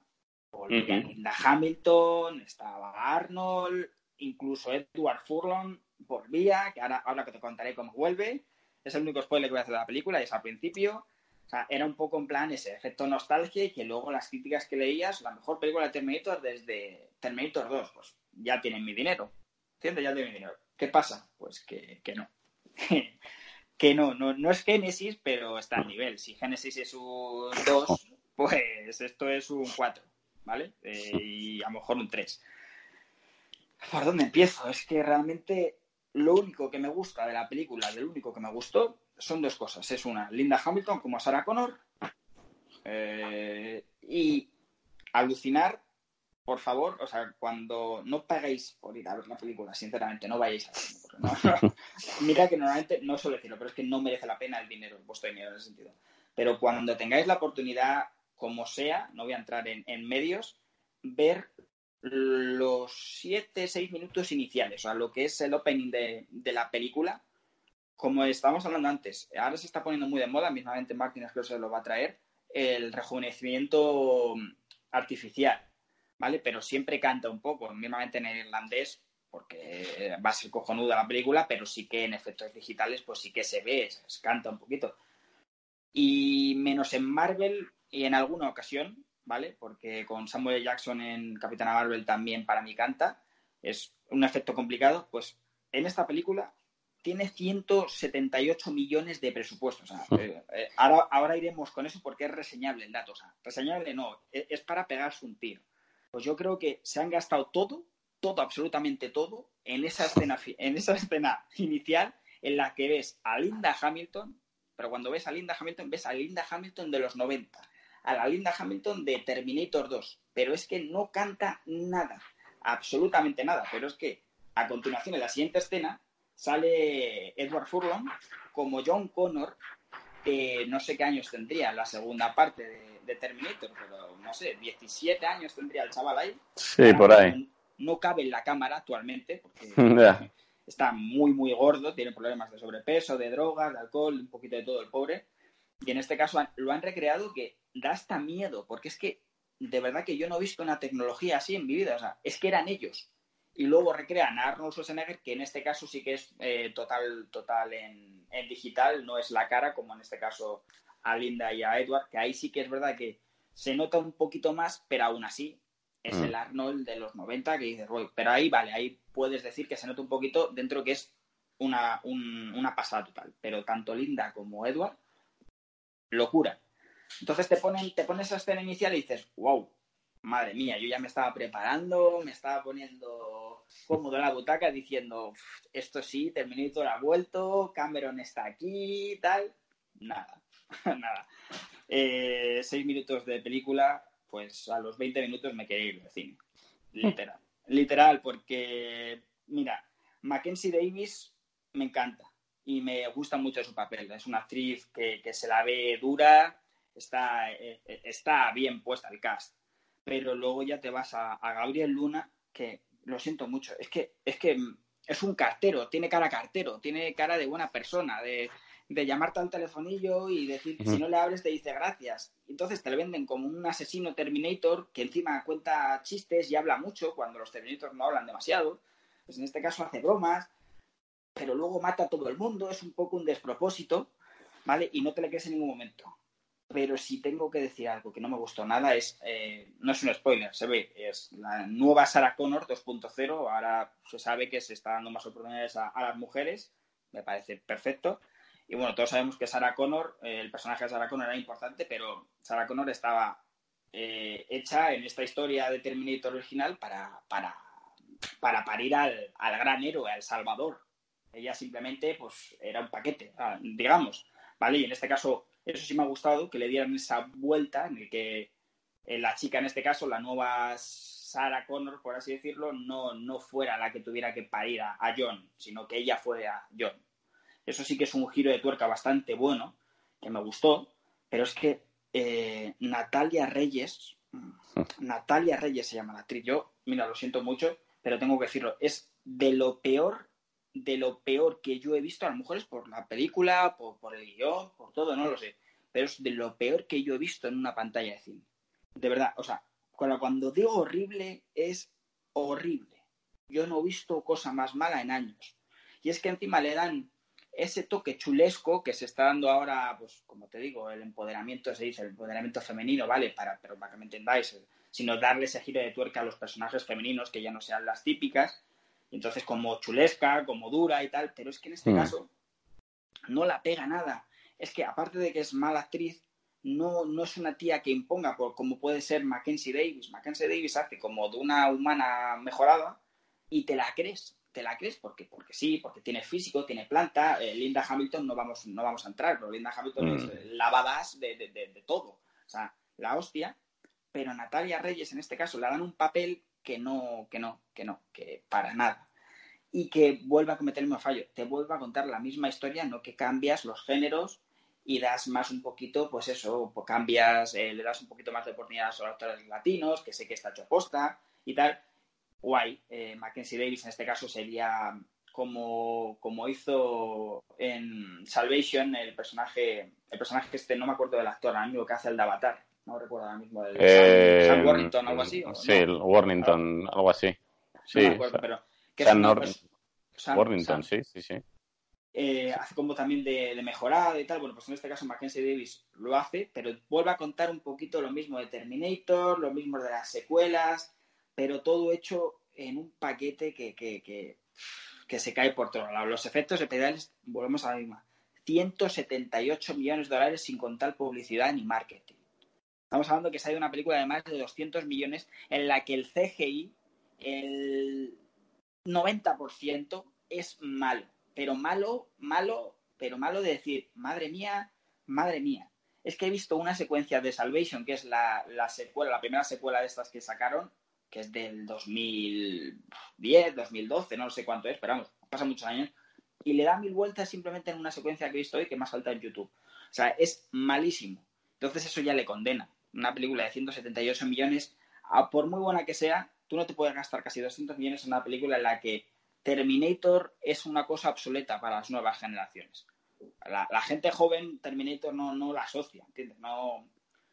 Volvía Linda Hamilton, estaba Arnold, incluso Edward Furlong volvía, que ahora, ahora que te contaré cómo vuelve. Es el único spoiler que voy a hacer de la película, y es al principio. O sea, era un poco en plan ese efecto nostalgia y que luego las críticas que leías, la mejor película de Terminator desde Terminator 2, pues ya tienen mi dinero. ¿Entiendes? Ya tienen mi dinero. ¿Qué pasa? Pues que, no. que no, no, no es Génesis, pero está al nivel. Si Génesis es un 2, pues esto es un 4, ¿vale? Eh, y a lo mejor un 3. ¿Por dónde empiezo? Es que realmente lo único que me gusta de la película, del único que me gustó, son dos cosas. Es una, Linda Hamilton como Sarah Connor eh, y alucinar, por favor, o sea, cuando no pagáis por ir a ver la película, sinceramente, no vayáis a Mira que normalmente, no suelo decirlo, pero es que no merece la pena el dinero, el vuestro dinero en ese sentido. Pero cuando tengáis la oportunidad, como sea, no voy a entrar en, medios, ver los siete, seis minutos iniciales, o sea, lo que es el opening de, de la película, como estábamos hablando antes, ahora se está poniendo muy de moda, mismamente Martin se lo va a traer, el rejuvenecimiento artificial, ¿vale? Pero siempre canta un poco, mismamente en el irlandés, porque va a ser cojonuda la película, pero sí que en efectos digitales, pues sí que se ve, se canta un poquito. Y menos en Marvel y en alguna ocasión, ¿vale? Porque con Samuel Jackson en Capitana Marvel también para mí canta, es un efecto complicado, pues en esta película tiene 178 millones de presupuesto. Eh, eh, ahora, ahora iremos con eso porque es reseñable el dato. O sea, reseñable no, e, es, para pegarse un tiro. Pues yo creo que se han gastado todo, todo, absolutamente todo, en esa escena, en esa escena inicial en la que ves a Linda Hamilton, pero cuando ves a Linda Hamilton, ves a Linda Hamilton de los 90, a la Linda Hamilton de Terminator 2, pero es que no canta nada, absolutamente nada, pero es que a continuación en la siguiente escena sale Edward Furlong como John Connor, que no sé qué años tendría en la segunda parte de, Terminator, pero no sé, 17 años tendría el chaval ahí. Sí, por ahí. No, cabe en la cámara actualmente, porque está muy, muy gordo, tiene problemas de sobrepeso, de drogas, de alcohol, un poquito de todo el pobre. Y en este caso lo han recreado que da hasta miedo, porque es que de verdad que yo no he visto una tecnología así en mi vida. O sea, es que eran ellos y luego recrean a Arnold Schwarzenegger, que en este caso sí que es eh, total, total en, digital, no es la cara, como en este caso a Linda y a Edward, que ahí sí que es verdad que se nota un poquito más, pero aún así es mm. el Arnold de los 90 que dices, pero ahí vale, ahí puedes decir que se nota un poquito dentro que es una, una pasada total, pero tanto Linda como Edward, locura. Entonces te ponen, te pones esa escena inicial y dices, wow, madre mía, yo ya me estaba preparando, me estaba poniendo cómodo en la butaca diciendo, esto sí, Terminator ha vuelto, Cameron está aquí, tal. Nada, nada. Eh, seis minutos de película, pues a los 20 minutos me quería ir de cine. Literal. Literal, porque, mira, Mackenzie Davis me encanta. Y me gusta mucho su papel. Es una actriz que, se la ve dura, está, eh, eh, está bien puesta el cast. Pero luego ya te vas a, Gabriel Luna, que lo siento mucho, es que, es que es un cartero, tiene cara cartero, tiene cara de buena persona, de, de llamarte al telefonillo y decir que si no le abres te dice gracias. Entonces te le venden como un asesino Terminator que encima cuenta chistes y habla mucho cuando los Terminators no hablan demasiado. Pues en este caso hace bromas, pero luego mata a todo el mundo, es un poco un despropósito, ¿vale? Y no te le crees en ningún momento. Pero si tengo que decir algo que no me gustó nada, es, eh, no es un spoiler, se ve, es la nueva Sarah Connor 2.0, ahora se sabe que se está dando más oportunidades a, las mujeres, me parece perfecto. Y bueno, todos sabemos que Sarah Connor, eh, el personaje de Sarah Connor era importante, pero Sarah Connor estaba eh, hecha en esta historia de Terminator original para, para, para parir al, al gran héroe, al Salvador, ella simplemente, pues, era un paquete, digamos, ¿vale? Y en este caso, eso sí me ha gustado, que le dieran esa vuelta en el que eh, la chica, en este caso, la nueva Sarah Connor, por así decirlo, no, no fuera la que tuviera que parir a, John, sino que ella fuera John. Eso sí que es un giro de tuerca bastante bueno, que me gustó, pero es que eh, Natalia Reyes, Natalia Reyes se llama la actriz, yo, mira, lo siento mucho, pero tengo que decirlo, es de lo peor de lo peor que yo he visto, a lo mejor es por la película, por, el guion, por todo, no lo sé, pero es de lo peor que yo he visto en una pantalla de cine. De verdad, o sea, cuando digo horrible, es horrible. Yo no he visto cosa más mala en años. Y es que encima le dan ese toque chulesco que se está dando ahora, pues como te digo, el empoderamiento, se dice, el empoderamiento femenino, ¿vale? Para, pero para que me entendáis, sino darle ese giro de tuerca a los personajes femeninos que ya no sean las típicas entonces, como chulesca, como dura y tal, pero es que en este hmm. caso no la pega nada. Es que aparte de que es mala actriz, no, no es una tía que imponga, por, como puede ser Mackenzie Davis. Mackenzie Davis hace como de una humana mejorada y te la crees. Te la crees porque, porque sí, porque tiene físico, tiene planta. Eh, Linda Hamilton no vamos, no vamos a entrar, pero Linda Hamilton es hmm. la badass de, de, de todo. O sea, la hostia. Pero Natalia Reyes en este caso le dan un papel que no, que no, que no, que para nada. Y que vuelva a cometer el mismo fallo. Te vuelva a contar la misma historia, no que cambias los géneros y das más un poquito, pues eso, pues cambias, eh, le das un poquito más de oportunidad a los actores latinos, que sé que está hecho posta y tal. Guay. Eh, Mackenzie Davis en este caso sería como, como hizo en Salvation el personaje, el personaje que este, no me acuerdo del actor, amigo que hace el de Avatar no recuerdo ahora mismo, el eh, Sam, Warrington, algo así. sí, el Warrington, algo así. Sí, no acuerdo, pero... Sam, Warrington, sí, sí, sí. Eh, hace como también de, de mejorada y tal. Bueno, pues en este caso Mackenzie Davis lo hace, pero vuelve a contar un poquito lo mismo de Terminator, lo mismo de las secuelas, pero todo hecho en un paquete que, que, que, que se cae por todos lados. Los efectos especiales, volvemos a la misma. 178 millones de dólares sin contar publicidad ni marketing. Estamos hablando que ha ido una película de más de 200 millones en la que el CGI, el 90% es malo. Pero malo, malo, pero malo de decir, madre mía, madre mía. Es que he visto una secuencia de Salvation, que es la, secuela, la primera secuela de estas que sacaron, que es del 2010, 2012, no sé cuánto es, pero vamos, pasa muchos años, y le da mil vueltas simplemente en una secuencia que he visto hoy que más salta en YouTube. O sea, es malísimo. Entonces eso ya le condena una película de 178 millones, por muy buena que sea, tú no te puedes gastar casi 200 millones en una película en la que Terminator es una cosa obsoleta para las nuevas generaciones. La, gente joven Terminator no, no la asocia, ¿entiendes? No,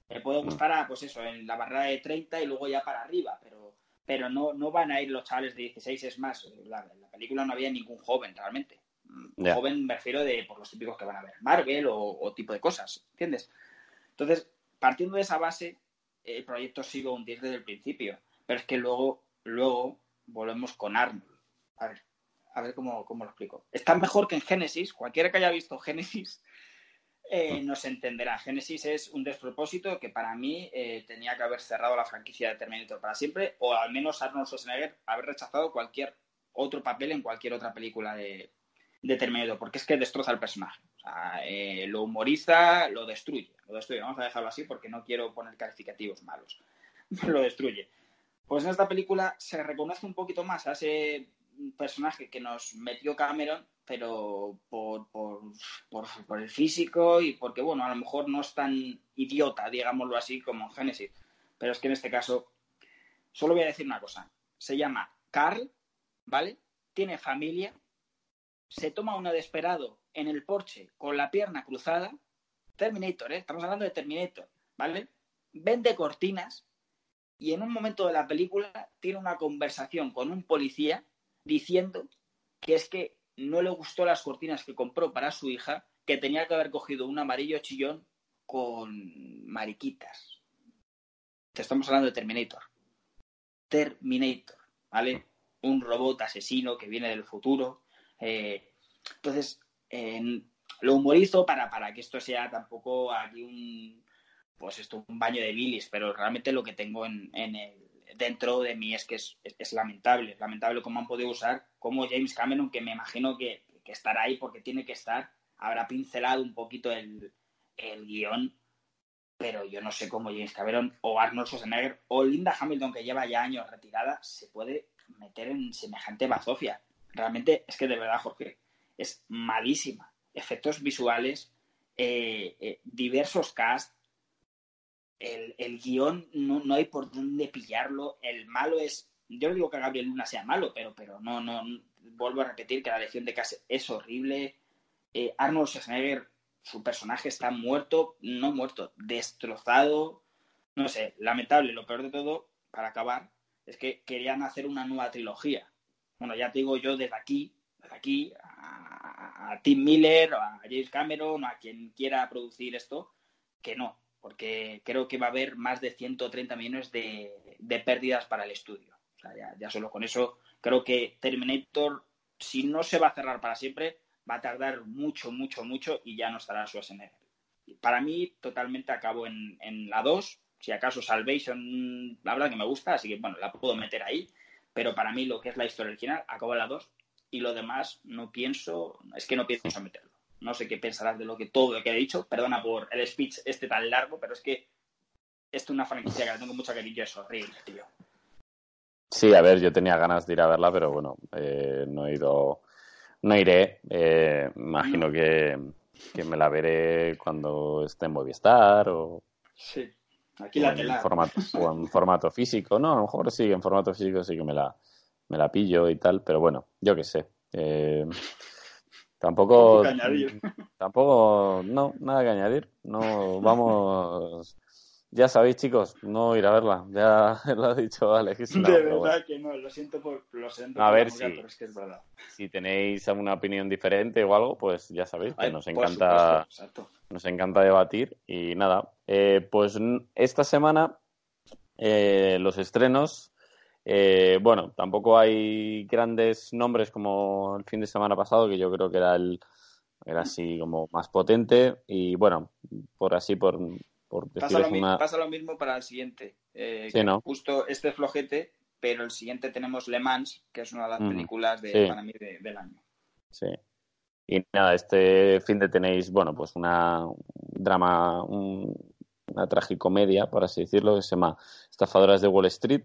le puede gustar a, pues eso, en la barrera de 30 y luego ya para arriba, pero, pero no, no van a ir los chavales de 16, es más, la, la película no había ningún joven realmente. Joven me refiero de por los típicos que van a ver Marvel o, o tipo de cosas, ¿entiendes? Entonces, partiendo de esa base, el proyecto ha sido un 10 desde el principio. Pero es que luego, luego volvemos con Arnold. A ver, a ver cómo, lo explico. Está mejor que en Genesis. Cualquiera que haya visto Genesis eh, nos entenderá. Genesis es un despropósito que para mí eh, tenía que haber cerrado la franquicia de Terminator para siempre, o al menos Arnold Schwarzenegger haber rechazado cualquier otro papel en cualquier otra película de, de Terminator, porque es que destroza el personaje. Eh, lo humoriza, lo destruye. Lo destruye. Vamos a dejarlo así porque no quiero poner calificativos malos. lo destruye. Pues en esta película se reconoce un poquito más a ese personaje que nos metió Cameron, pero por, por, por, el físico y porque, bueno, a lo mejor no es tan idiota, digámoslo así, como en Génesis. Pero es que en este caso, solo voy a decir una cosa. Se llama Carl, ¿vale? Tiene familia, se toma uno desesperado en el porche con la pierna cruzada. Terminator, ¿eh? Estamos hablando de Terminator, ¿vale? Vende cortinas y en un momento de la película tiene una conversación con un policía diciendo que es que no le gustó las cortinas que compró para su hija, que tenía que haber cogido un amarillo chillón con mariquitas. Te estamos hablando de Terminator. Terminator, ¿vale? Un robot asesino que viene del futuro. Eh, entonces, lo humorizo para, para que esto sea tampoco aquí un, pues esto, un baño de bilis, pero realmente lo que tengo en, dentro de mí es que es, es, lamentable, lamentable cómo han podido usar, como James Cameron, que me imagino que, que estará ahí porque tiene que estar, habrá pincelado un poquito el, el guion, pero yo no sé cómo James Cameron o Arnold Schwarzenegger o Linda Hamilton, que lleva ya años retirada, se puede meter en semejante bazofia. Realmente es que de verdad, Jorge, es malísima. Efectos visuales, eh, eh, diversos cast, el, el guion no, no, hay por dónde pillarlo. El malo es. Yo no digo que Gabriel Luna sea malo, pero, pero no, no. Vuelvo a repetir que la lección de casa es horrible. Eh, Arnold Schwarzenegger, su personaje está muerto, no muerto, destrozado. No sé, lamentable. Lo peor de todo, para acabar, es que querían hacer una nueva trilogía. Bueno, ya te digo yo desde aquí, desde aquí, a Tim Miller, a James Cameron, a quien quiera producir esto, que no, porque creo que va a haber más de 130 millones de, pérdidas para el estudio. O sea, ya, solo con eso creo que Terminator, si no se va a cerrar para siempre, va a tardar mucho, mucho, mucho y ya no estará Schwarzenegger. Para mí, totalmente acabo en, la 2. Si acaso Salvation, la verdad que me gusta, así que bueno, la puedo meter ahí. Pero para mí, lo que es la historia original, acabo en la 2. Y lo demás, no pienso, es que no pienso meterlo. No sé qué pensarás de lo que todo lo que he dicho. Perdona por el speech este tan largo, pero es que esto es una franquicia que la tengo mucha cariño, es horrible, tío. Sí, a ver, yo tenía ganas de ir a verla, pero bueno, eh, no he ido, no iré. Eh, imagino que, me la veré cuando esté en Movistar o, sí. Aquí la en formato, o en formato físico. No, a lo mejor sí, en formato físico sí que me la, me la pillo y tal, pero bueno, yo qué sé. Eh, Tampoco. Tampoco, no, nada que añadir. No, vamos. Ya sabéis, chicos, no ir a verla. Ya lo ha dicho Alex. de verdad que no, lo siento por. Lo siento a ver si, pero es que es verdad. Si tenéis alguna opinión diferente o algo, pues ya sabéis que nos encanta. nos encanta debatir. Y nada, eh, pues esta semana eh, los estrenos eh, bueno, tampoco hay grandes nombres como el fin de semana pasado, que yo creo que era el era así como más potente. Y bueno, por así, por, por pasa, lo mismo, pasa lo mismo para el siguiente. Eh, Justo este flojete, pero el siguiente tenemos Le Mans, que es una de las películas de, para mí del año. Sí. Y nada, este fin de tenéis, bueno, pues una drama, una tragicomedia, por así decirlo, que se llama Estafadoras de Wall Street,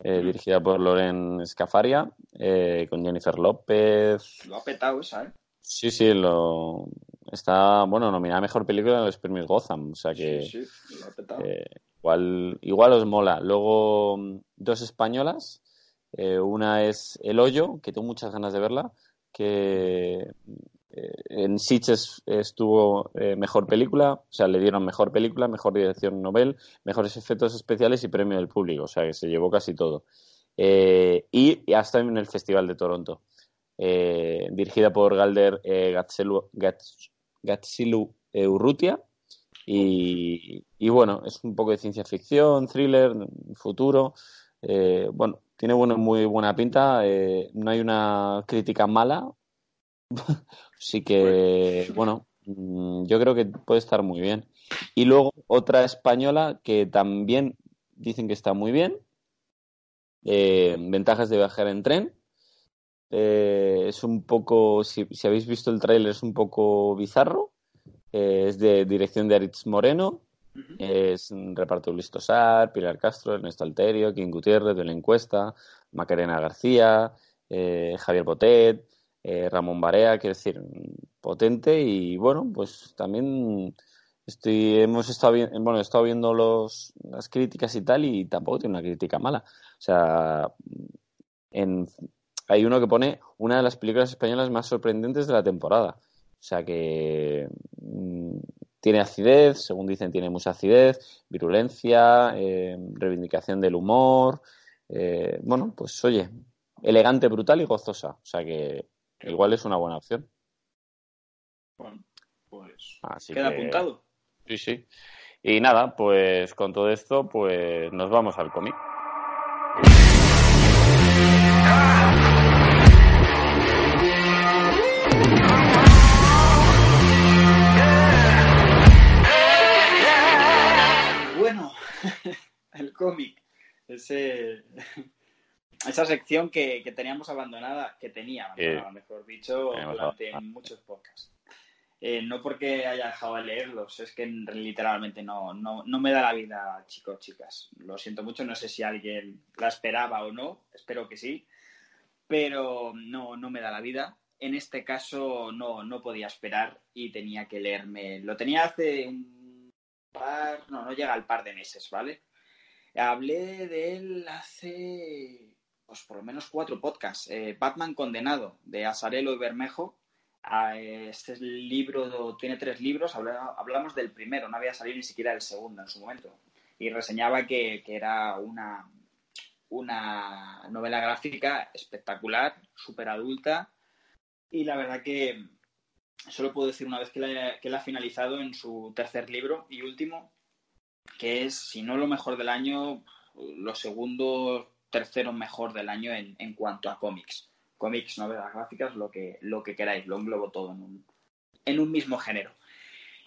eh, dirigida por Loren Scafaria, eh, con Jennifer López. Lo ha petado esa, ¿eh? Sí, sí, lo... está, bueno, nominada a Mejor Película en los premios Gotham, o sea que... Sí, sí, lo ha petado. Eh, igual, igual os mola. Luego, dos españolas, una es El Hoyo, que tengo muchas ganas de verla, que en Sitges estuvo eh, mejor película, o sea, le dieron mejor película, mejor dirección Nobel, mejores efectos especiales y premio del público, o sea, que se llevó casi todo. Eh, y hasta en el Festival de Toronto. dirigida por Galder Gatsilu, Urrutia. Y, y, bueno, es un poco de ciencia ficción, thriller, futuro. bueno, tiene muy buena pinta. no hay una crítica mala, sí que, bueno, mm, yo creo que puede estar muy bien. Y luego otra española que también dicen que está muy bien. Eh, ventajas de viajar en tren. Eh, es un poco, si, habéis visto el tráiler, es un poco bizarro. Eh, es de dirección de Aritz Moreno. Es un reparto Luis Tosar, Pilar Castro, Ernesto Alterio, King Gutiérrez de la encuesta, Macarena García, Javier Botet, eh, Ramón Barea, quiero decir, potente y bueno, pues también estoy, hemos estado, bueno, estado viendo los, las críticas y tal y tampoco tiene una crítica mala. O sea, en, hay uno que pone una de las películas españolas más sorprendentes de la temporada. O sea que mm, tiene acidez, según dicen, tiene mucha acidez, virulencia, eh, reivindicación del humor. Eh, bueno, pues oye, elegante, brutal y gozosa. O sea que igual es una buena opción. Bueno, pues queda apuntado. Sí, sí. Y nada, pues con todo esto, pues nos vamos al cómic. Bueno, el cómic. Ese, esa sección que, teníamos abandonada, que tenía abandonada, mejor dicho, durante muchos podcasts. Eh, no porque haya dejado de leerlos, es que literalmente no, no, no me da la vida, chicos, chicas. Lo siento mucho, no sé si alguien la esperaba o no, espero que sí, pero no, no me da la vida. En este caso no, no podía esperar y tenía que leerme. Lo tenía hace un par, no, no llega al par de meses, ¿vale? Hablé de él hace, pues por lo menos cuatro podcasts. Eh, Batman Condenado, de Asarelo y Bermejo, este libro tiene tres libros, hablamos del primero, no había salido ni siquiera el segundo en su momento. Y reseñaba que, era una, una novela gráfica espectacular, súper adulta. Y la verdad que solo puedo decir una vez que la, ha finalizado en su tercer libro y último, que es, si no lo mejor del año, lo segundo, tercero mejor del año en, en cuanto a cómics cómics, novelas gráficas, lo que, lo que queráis, lo englobo todo en un, en un mismo género.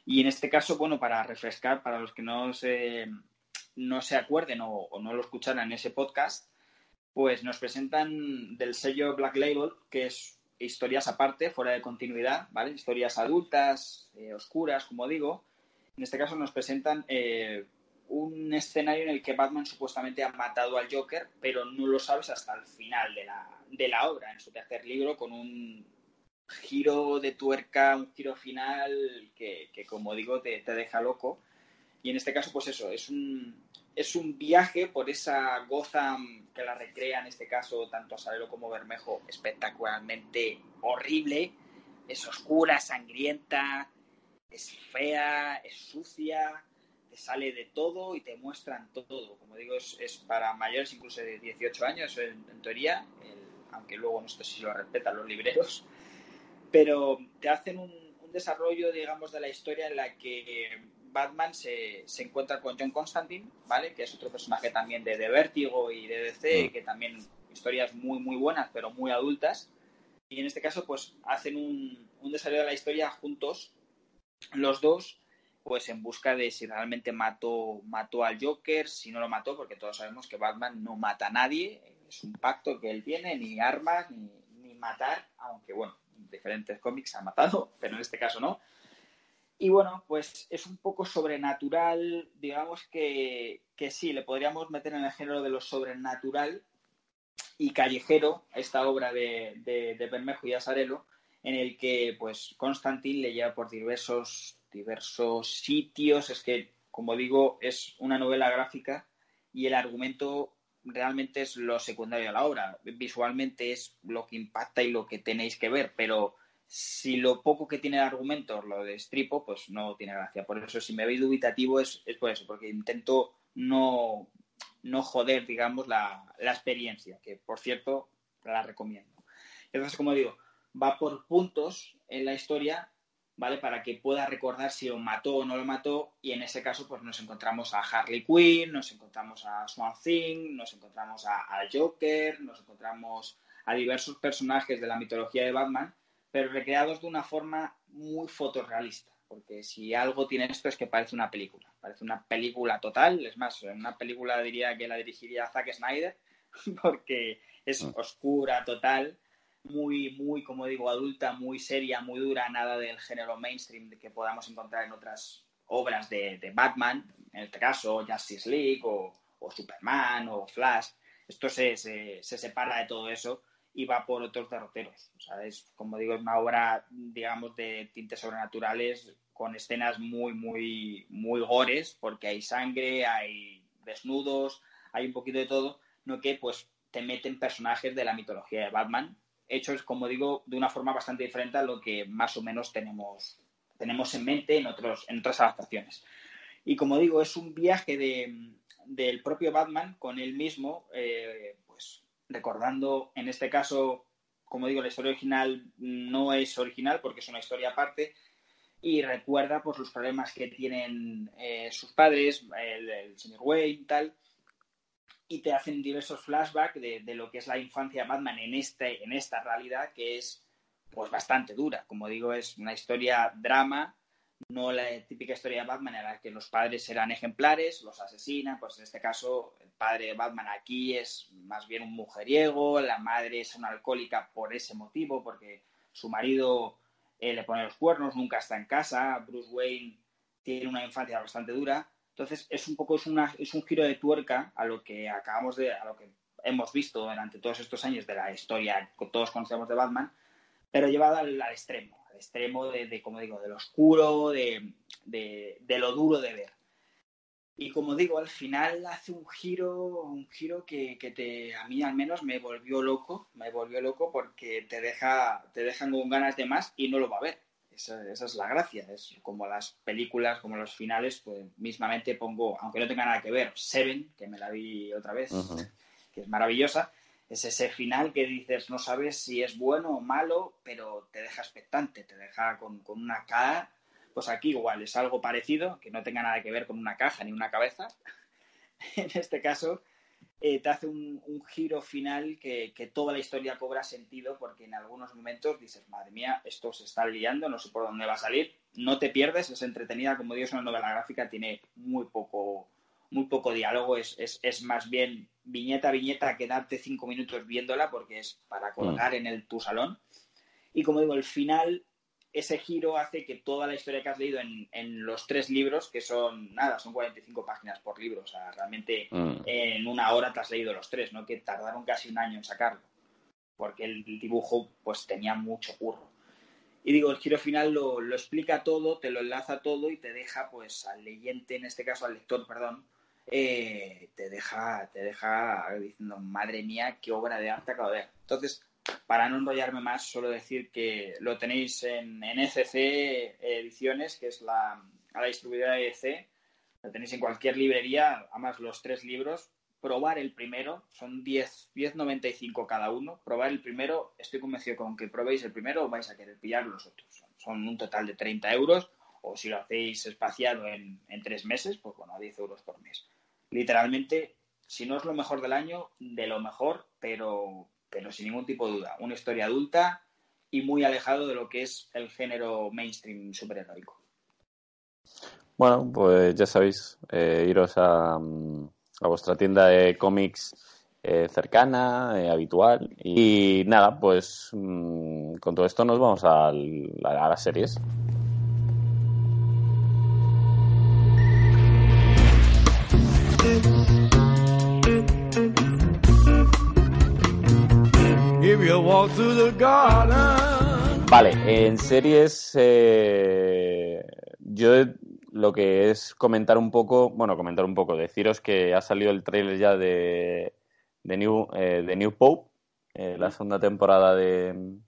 Y en este caso, bueno, para refrescar, para los que no se, no se acuerden o, no lo escucharan en ese podcast, pues nos presentan del sello Black Label, que es historias aparte, fuera de continuidad, ¿vale? Historias adultas, eh, oscuras, como digo. En este caso nos presentan eh, un escenario en el que Batman supuestamente ha matado al Joker, pero no lo sabes hasta el final de la, de la obra, en su tercer libro, con un giro de tuerca, un giro final que, como digo, te, deja loco. Y en este caso, pues eso, es un, es un viaje por esa Gotham que la recrea, en este caso, tanto Salero como Bermejo, espectacularmente horrible. Es oscura, sangrienta, es fea, es sucia, te sale de todo y te muestran todo. Como digo, es, para mayores incluso de 18 años, en, en teoría. El, aunque luego no sé si lo respetan los libreros, pero te hacen un, desarrollo, digamos, de la historia en la que Batman se, encuentra con John Constantine, ¿vale? Que es otro personaje también de, de Vértigo y de DC, mm. que también historias muy, muy buenas, pero muy adultas. Y en este caso, pues hacen un, un desarrollo de la historia juntos, los dos, pues en busca de si realmente mató, mató al Joker, si no lo mató, porque todos sabemos que Batman no mata a nadie, es un pacto que él tiene, ni armas, ni, matar, aunque bueno, en diferentes cómics ha matado, pero en este caso no. Y bueno, pues es un poco sobrenatural, digamos que, que sí, le podríamos meter en el género de lo sobrenatural y callejero esta obra de, de, Bermejo y Asarelo, en el que pues Constantin le lleva por diversos, diversos sitios, es que, como digo, es una novela gráfica y el argumento realmente es lo secundario de la obra. Visualmente es lo que impacta y lo que tenéis que ver, pero si lo poco que tiene el argumento lo destripo, pues no tiene gracia. Por eso, si me veis dubitativo, es, es por eso, porque intento no, no joder, digamos, la, la experiencia, que por cierto la recomiendo. Entonces, como digo, va por puntos en la historia ¿vale? Para que pueda recordar si lo mató o no lo mató. Y en ese caso, pues nos encontramos a Harley Quinn, nos encontramos a Swan Thing, nos encontramos a, Joker, nos encontramos a diversos personajes de la mitología de Batman, pero recreados de una forma muy fotorrealista. Porque si algo tiene esto es que parece una película. Parece una película total. Es más, una película diría que la dirigiría Zack Snyder, porque es mm. oscura, total muy, muy, como digo, adulta, muy seria, muy dura, nada del género mainstream que podamos encontrar en otras obras de, Batman, en este caso Justice League o, Superman o Flash. Esto se, se, separa de todo eso y va por otros derroteros. O es, como digo, es una obra, digamos, de tintes sobrenaturales con escenas muy, muy, muy gores, porque hay sangre, hay desnudos, hay un poquito de todo, no que pues te meten personajes de la mitología de Batman, hechos, como digo, de una forma bastante diferente a lo que más o menos tenemos, tenemos en mente en, otros, en otras adaptaciones. Y como digo, es un viaje de, del propio Batman con él mismo, eh, pues recordando, en este caso, como digo, la historia original no es original porque es una historia aparte, y recuerda pues los problemas que tienen eh, sus padres, el, el, señor Wayne, tal, y te hacen diversos flashbacks de, de, lo que es la infancia de Batman en, este, en esta realidad que es pues bastante dura. Como digo, es una historia drama, no la típica historia de Batman en la que los padres eran ejemplares, los asesinan, pues en este caso el padre de Batman aquí es más bien un mujeriego, la madre es una alcohólica por ese motivo, porque su marido eh, le pone los cuernos, nunca está en casa, Bruce Wayne tiene una infancia bastante dura, entonces es un poco es, una, es un giro de tuerca a lo que acabamos de, a lo que hemos visto durante todos estos años de la historia que todos conocemos de Batman, pero llevada al, al extremo, al extremo de, de, como digo, de lo oscuro, de, de, de, lo duro de ver. Y como digo, al final hace un giro, un giro que, que, te, a mí al menos me volvió loco, me volvió loco porque te deja, te dejan con ganas de más y no lo va a ver. Esa, esa, es la gracia. Es como las películas, como los finales, pues mismamente pongo, aunque no tenga nada que ver, Seven, que me la vi otra vez, uh -huh. que es maravillosa. Es ese final que dices, no sabes si es bueno o malo, pero te deja expectante, te deja con, con una cara pues aquí igual es algo parecido, que no tenga nada que ver con una caja ni una cabeza. en este caso, eh, te hace un, un, giro final que, que, toda la historia cobra sentido porque en algunos momentos dices, madre mía, esto se está liando, no sé por dónde va a salir. No te pierdes, es entretenida, como digo, es una novela gráfica, tiene muy poco, muy poco diálogo, es, es, es más bien viñeta a viñeta, quedarte cinco minutos viéndola porque es para colgar mm. en el, tu salón. Y como digo, el final ese giro hace que toda la historia que has leído en, en, los tres libros, que son, nada, son 45 páginas por libro, o sea, realmente mm. en una hora te has leído los tres, ¿no? Que tardaron casi un año en sacarlo, porque el dibujo, pues, tenía mucho curro. Y digo, el giro final lo, lo explica todo, te lo enlaza todo y te deja, pues, al leyente, en este caso al lector, perdón, eh, te deja, te deja diciendo, madre mía, qué obra de arte acabo de ver. Entonces, para no enrollarme más, solo decir que lo tenéis en, en ECC Ediciones, que es la, la distribuidora de EC. Lo tenéis en cualquier librería, además los tres libros. Probar el primero, son 10, 10.95 cada uno. Probar el primero, estoy convencido con que probéis el primero vais a querer pillar los otros. Son un total de 30 euros, o si lo hacéis espaciado en, en tres meses, pues bueno, a 10 euros por mes. Literalmente, si no es lo mejor del año, de lo mejor, pero, pero sin ningún tipo de duda. Una historia adulta y muy alejado de lo que es el género mainstream superheroico. Bueno, pues ya sabéis, eh, iros a, a, vuestra tienda de cómics eh, cercana, eh, habitual. Y nada, pues mmm, con todo esto nos vamos a las series. Vale, en series eh, yo lo que es comentar un poco, bueno, comentar un poco, deciros que ha salido el trailer ya de, de, New, eh, de New Pope, eh, la segunda temporada de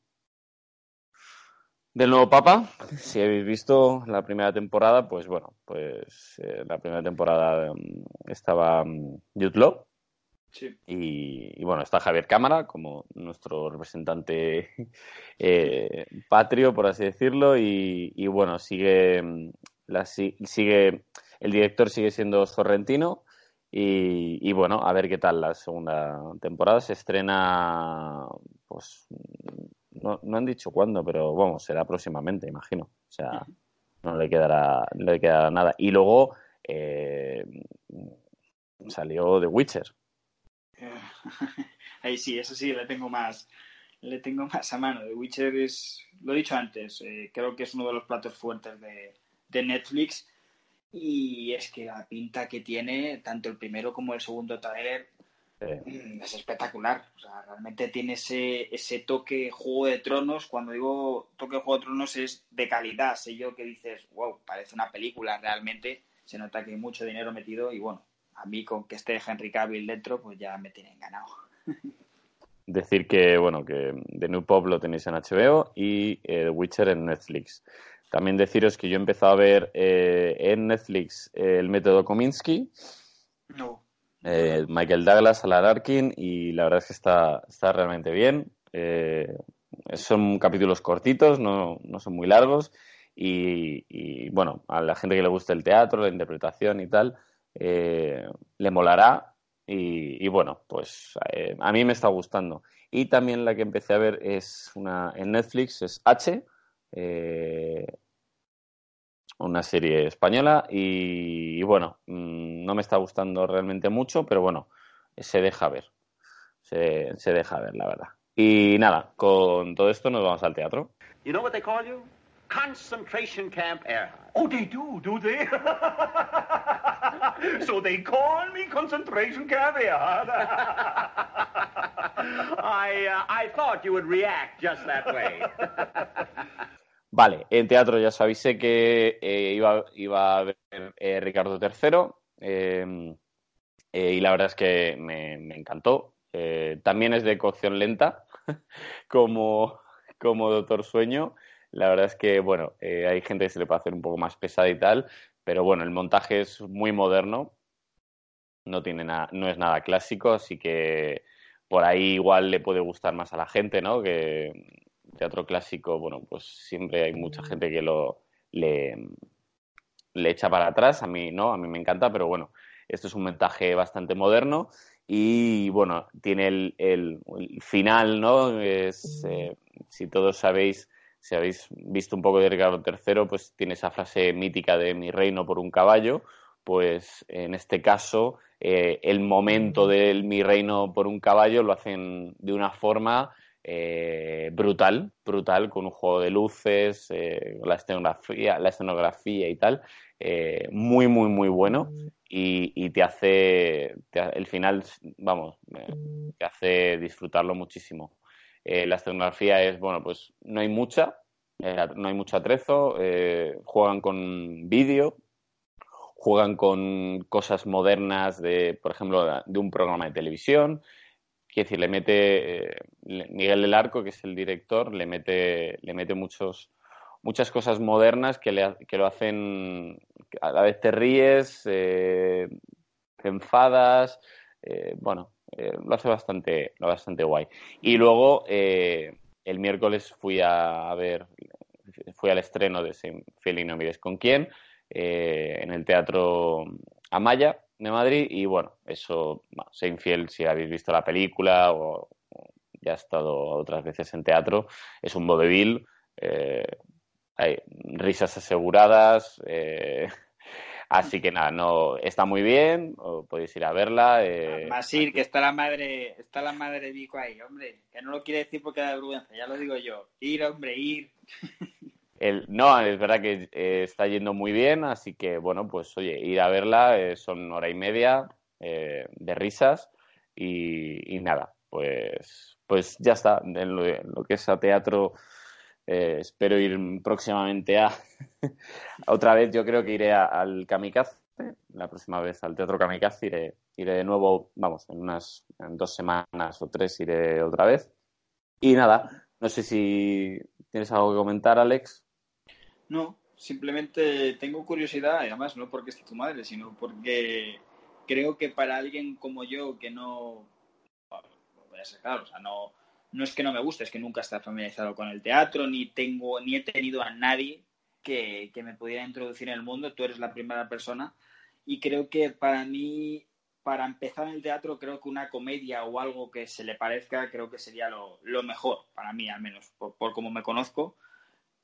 del nuevo Papa. Si habéis visto la primera temporada, pues bueno, pues eh, la primera temporada um, estaba um, Jude Law, Sí. Y, y, bueno, está Javier Cámara como nuestro representante eh, patrio, por así decirlo, y, y bueno, sigue, la, sigue, el director sigue siendo Sorrentino, y, y, bueno, a ver qué tal la segunda temporada. Se estrena, pues, no, no han dicho cuándo, pero vamos, será próximamente, imagino. O sea, no le quedará, no le quedará nada. Y luego eh, salió The Witcher, Ahí sí, eso sí, le tengo más, le tengo más a mano. The Witcher es, lo he dicho antes, eh, creo que es uno de los platos fuertes de, de, Netflix y es que la pinta que tiene, tanto el primero como el segundo trailer, Mm, es espectacular. O sea, realmente tiene ese, ese toque Juego de Tronos. Cuando digo toque Juego de Tronos es de calidad. Sé yo que dices, wow, parece una película realmente. Se nota que hay mucho dinero metido y bueno, a mí con que esté Henry Cavill dentro, pues ya me tienen ganado. Decir que, bueno, que The New Pop lo tenéis en HBO y eh, The Witcher en Netflix. También deciros que yo he empezado a ver eh, en Netflix el método Kominsky. No. Eh, Michael Douglas, Alan Arkin, y la verdad es que está, está realmente bien. Eh, son capítulos cortitos, no, no son muy largos, y, bueno, a la gente que le gusta el teatro, la interpretación y tal, eh, le molará. Y, bueno, pues a mí me está gustando. Y también la que empecé a ver es una en Netflix, es H, una serie española y, bueno, mm, no me está gustando realmente mucho, pero bueno, se deja ver, se, se, deja ver, la verdad. Y nada, con todo esto nos vamos al teatro. Concentration Camp Air. Oh, they do, do they? so they call me Concentration Camp Air. I, uh, I thought you would react just that way. Vale, en teatro ya sabéis que eh, iba, iba, a ver eh, Ricardo III em, eh, y la verdad es que me, encantó. también es de cocción lenta, como, como Doctor Sueño. La verdad es que, bueno, hay gente que se le puede hacer un poco más pesada y tal, pero bueno, el montaje es muy moderno, no, tiene no es nada clásico, así que por ahí igual le puede gustar más a la gente, ¿no? Que teatro clásico, bueno, pues siempre hay mucha gente que lo le, le echa para atrás. A mí no, a mí me encanta, pero bueno, esto es un montaje bastante moderno y bueno, tiene el, el, final, ¿no? Es, eh, si todos sabéis, si habéis visto un poco de Ricardo III, pues tiene esa frase mítica de mi reino por un caballo, pues en este caso eh, el momento del mi reino por un caballo lo hacen de una forma eh, brutal, brutal, con un juego de luces, eh, la escenografía, la escenografía y tal, eh, muy, muy, muy bueno y, te hace, el final, vamos, te hace disfrutarlo muchísimo. La escenografía es, bueno, pues no hay mucha, no hay mucho atrezo, juegan con vídeo, juegan con cosas modernas de, por ejemplo, de un programa de televisión, Quiere decir, le mete eh, Miguel del Arco, que es el director, le mete, le mete muchos, muchas cosas modernas que, le, que lo hacen, a la vez te ríes, eh, te enfadas, eh, bueno, lo hace bastante, bastante guay. Y luego el miércoles fui a, ver, fui al estreno de Feli no mires con quién, en el Teatro Amaya, de Madrid y bueno, eso, sé infiel si habéis visto la película o, ya ha estado otras veces en teatro, es un vodevil, eh, hay risas aseguradas, eh, así que nada, no está muy bien, podéis ir a verla. Eh, Más ir, que está la madre, está la madre Vico ahí, hombre, que no lo quiere decir porque da vergüenza, ya lo digo yo, ir, hombre, ir. no, es verdad que eh, está yendo muy bien, así que bueno, pues oye, ir a verla eh, son hora y media eh, de risas y, nada, pues, pues ya está. En lo, que es a teatro, espero ir próximamente a, otra vez. Yo creo que iré al Kamikaze, la próxima vez al Teatro Kamikaze iré, iré de nuevo, vamos, en unas en dos semanas o tres iré otra vez. Y nada, no sé si tienes algo que comentar, Alex. No, simplemente tengo curiosidad, además no porque esté tu madre, sino porque creo que para alguien como yo que no, voy a ser claro, o sea, no, no es que no me guste, es que nunca está familiarizado con el teatro, ni tengo, ni he tenido a nadie que, que me pudiera introducir en el mundo, tú eres la primera persona, y creo que para mí, para empezar en el teatro, creo que una comedia o algo que se le parezca, creo que sería lo, lo mejor, para mí al menos, por, por como me conozco.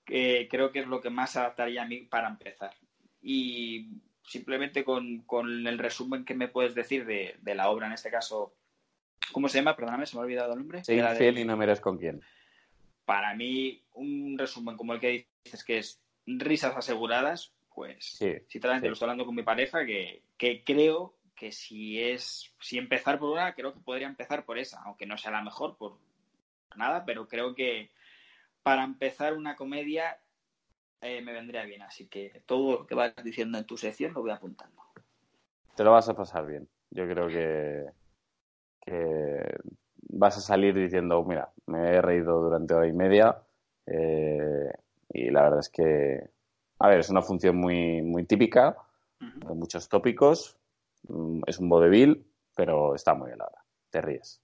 Creo que es lo que más adaptaría a mí para empezar. Y simplemente con, el resumen que me puedes decir de, la obra, en este caso, ¿cómo se llama? Perdóname, se me ha olvidado el nombre. Sí, y no me con quién. Para mí, un resumen como el que dices que es risas aseguradas, pues sí, sinceramente lo estoy hablando con mi pareja, que, creo que si es si empezar por una, creo que podría empezar por esa, aunque no sea la mejor por nada, pero creo que para empezar una comedia eh, me vendría bien. Así que todo lo que vas diciendo en tu sección lo voy apuntando. Te lo vas a pasar bien. Yo creo que, que vas a salir diciendo, mira, me he reído durante hora y media eh, y la verdad es que, a ver, es una función muy, muy típica, de muchos tópicos, mm, es un vodevil, pero está muy helada. Te ríes.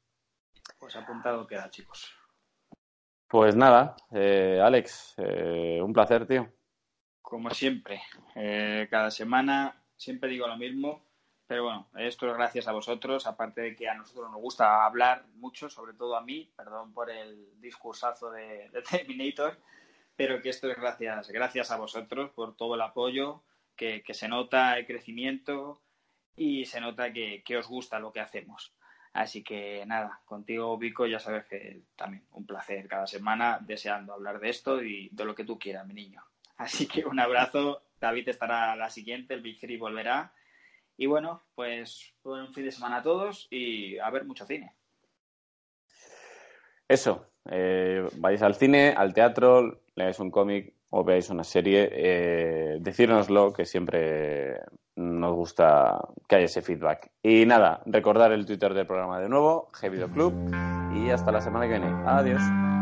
Pues apuntado queda, chicos. Pues nada, eh, Alex, eh, un placer, tío. Como siempre, eh, cada semana siempre digo lo mismo, pero bueno, esto es gracias a vosotros, aparte de que a nosotros nos gusta hablar mucho, sobre todo a mí, perdón por el discursazo de, de Terminator, pero que esto es gracias, gracias a vosotros por todo el apoyo, que, que se nota el crecimiento y se nota que, que os gusta lo que hacemos. Así que nada, contigo, Vico, ya sabes que también un placer cada semana deseando hablar de esto y de lo que tú quieras, mi niño. Así que un abrazo, David estará la siguiente, el Big Three volverá. Y bueno, pues buen fin de semana a todos y a ver mucho cine. Eso, eh, vais al cine, al teatro, leáis un cómic o veáis una serie, eh, decírnoslo, que siempre nos gusta que haya ese feedback. Y nada, recordar el Twitter del programa de nuevo, G Club, y hasta la semana que viene. Adiós.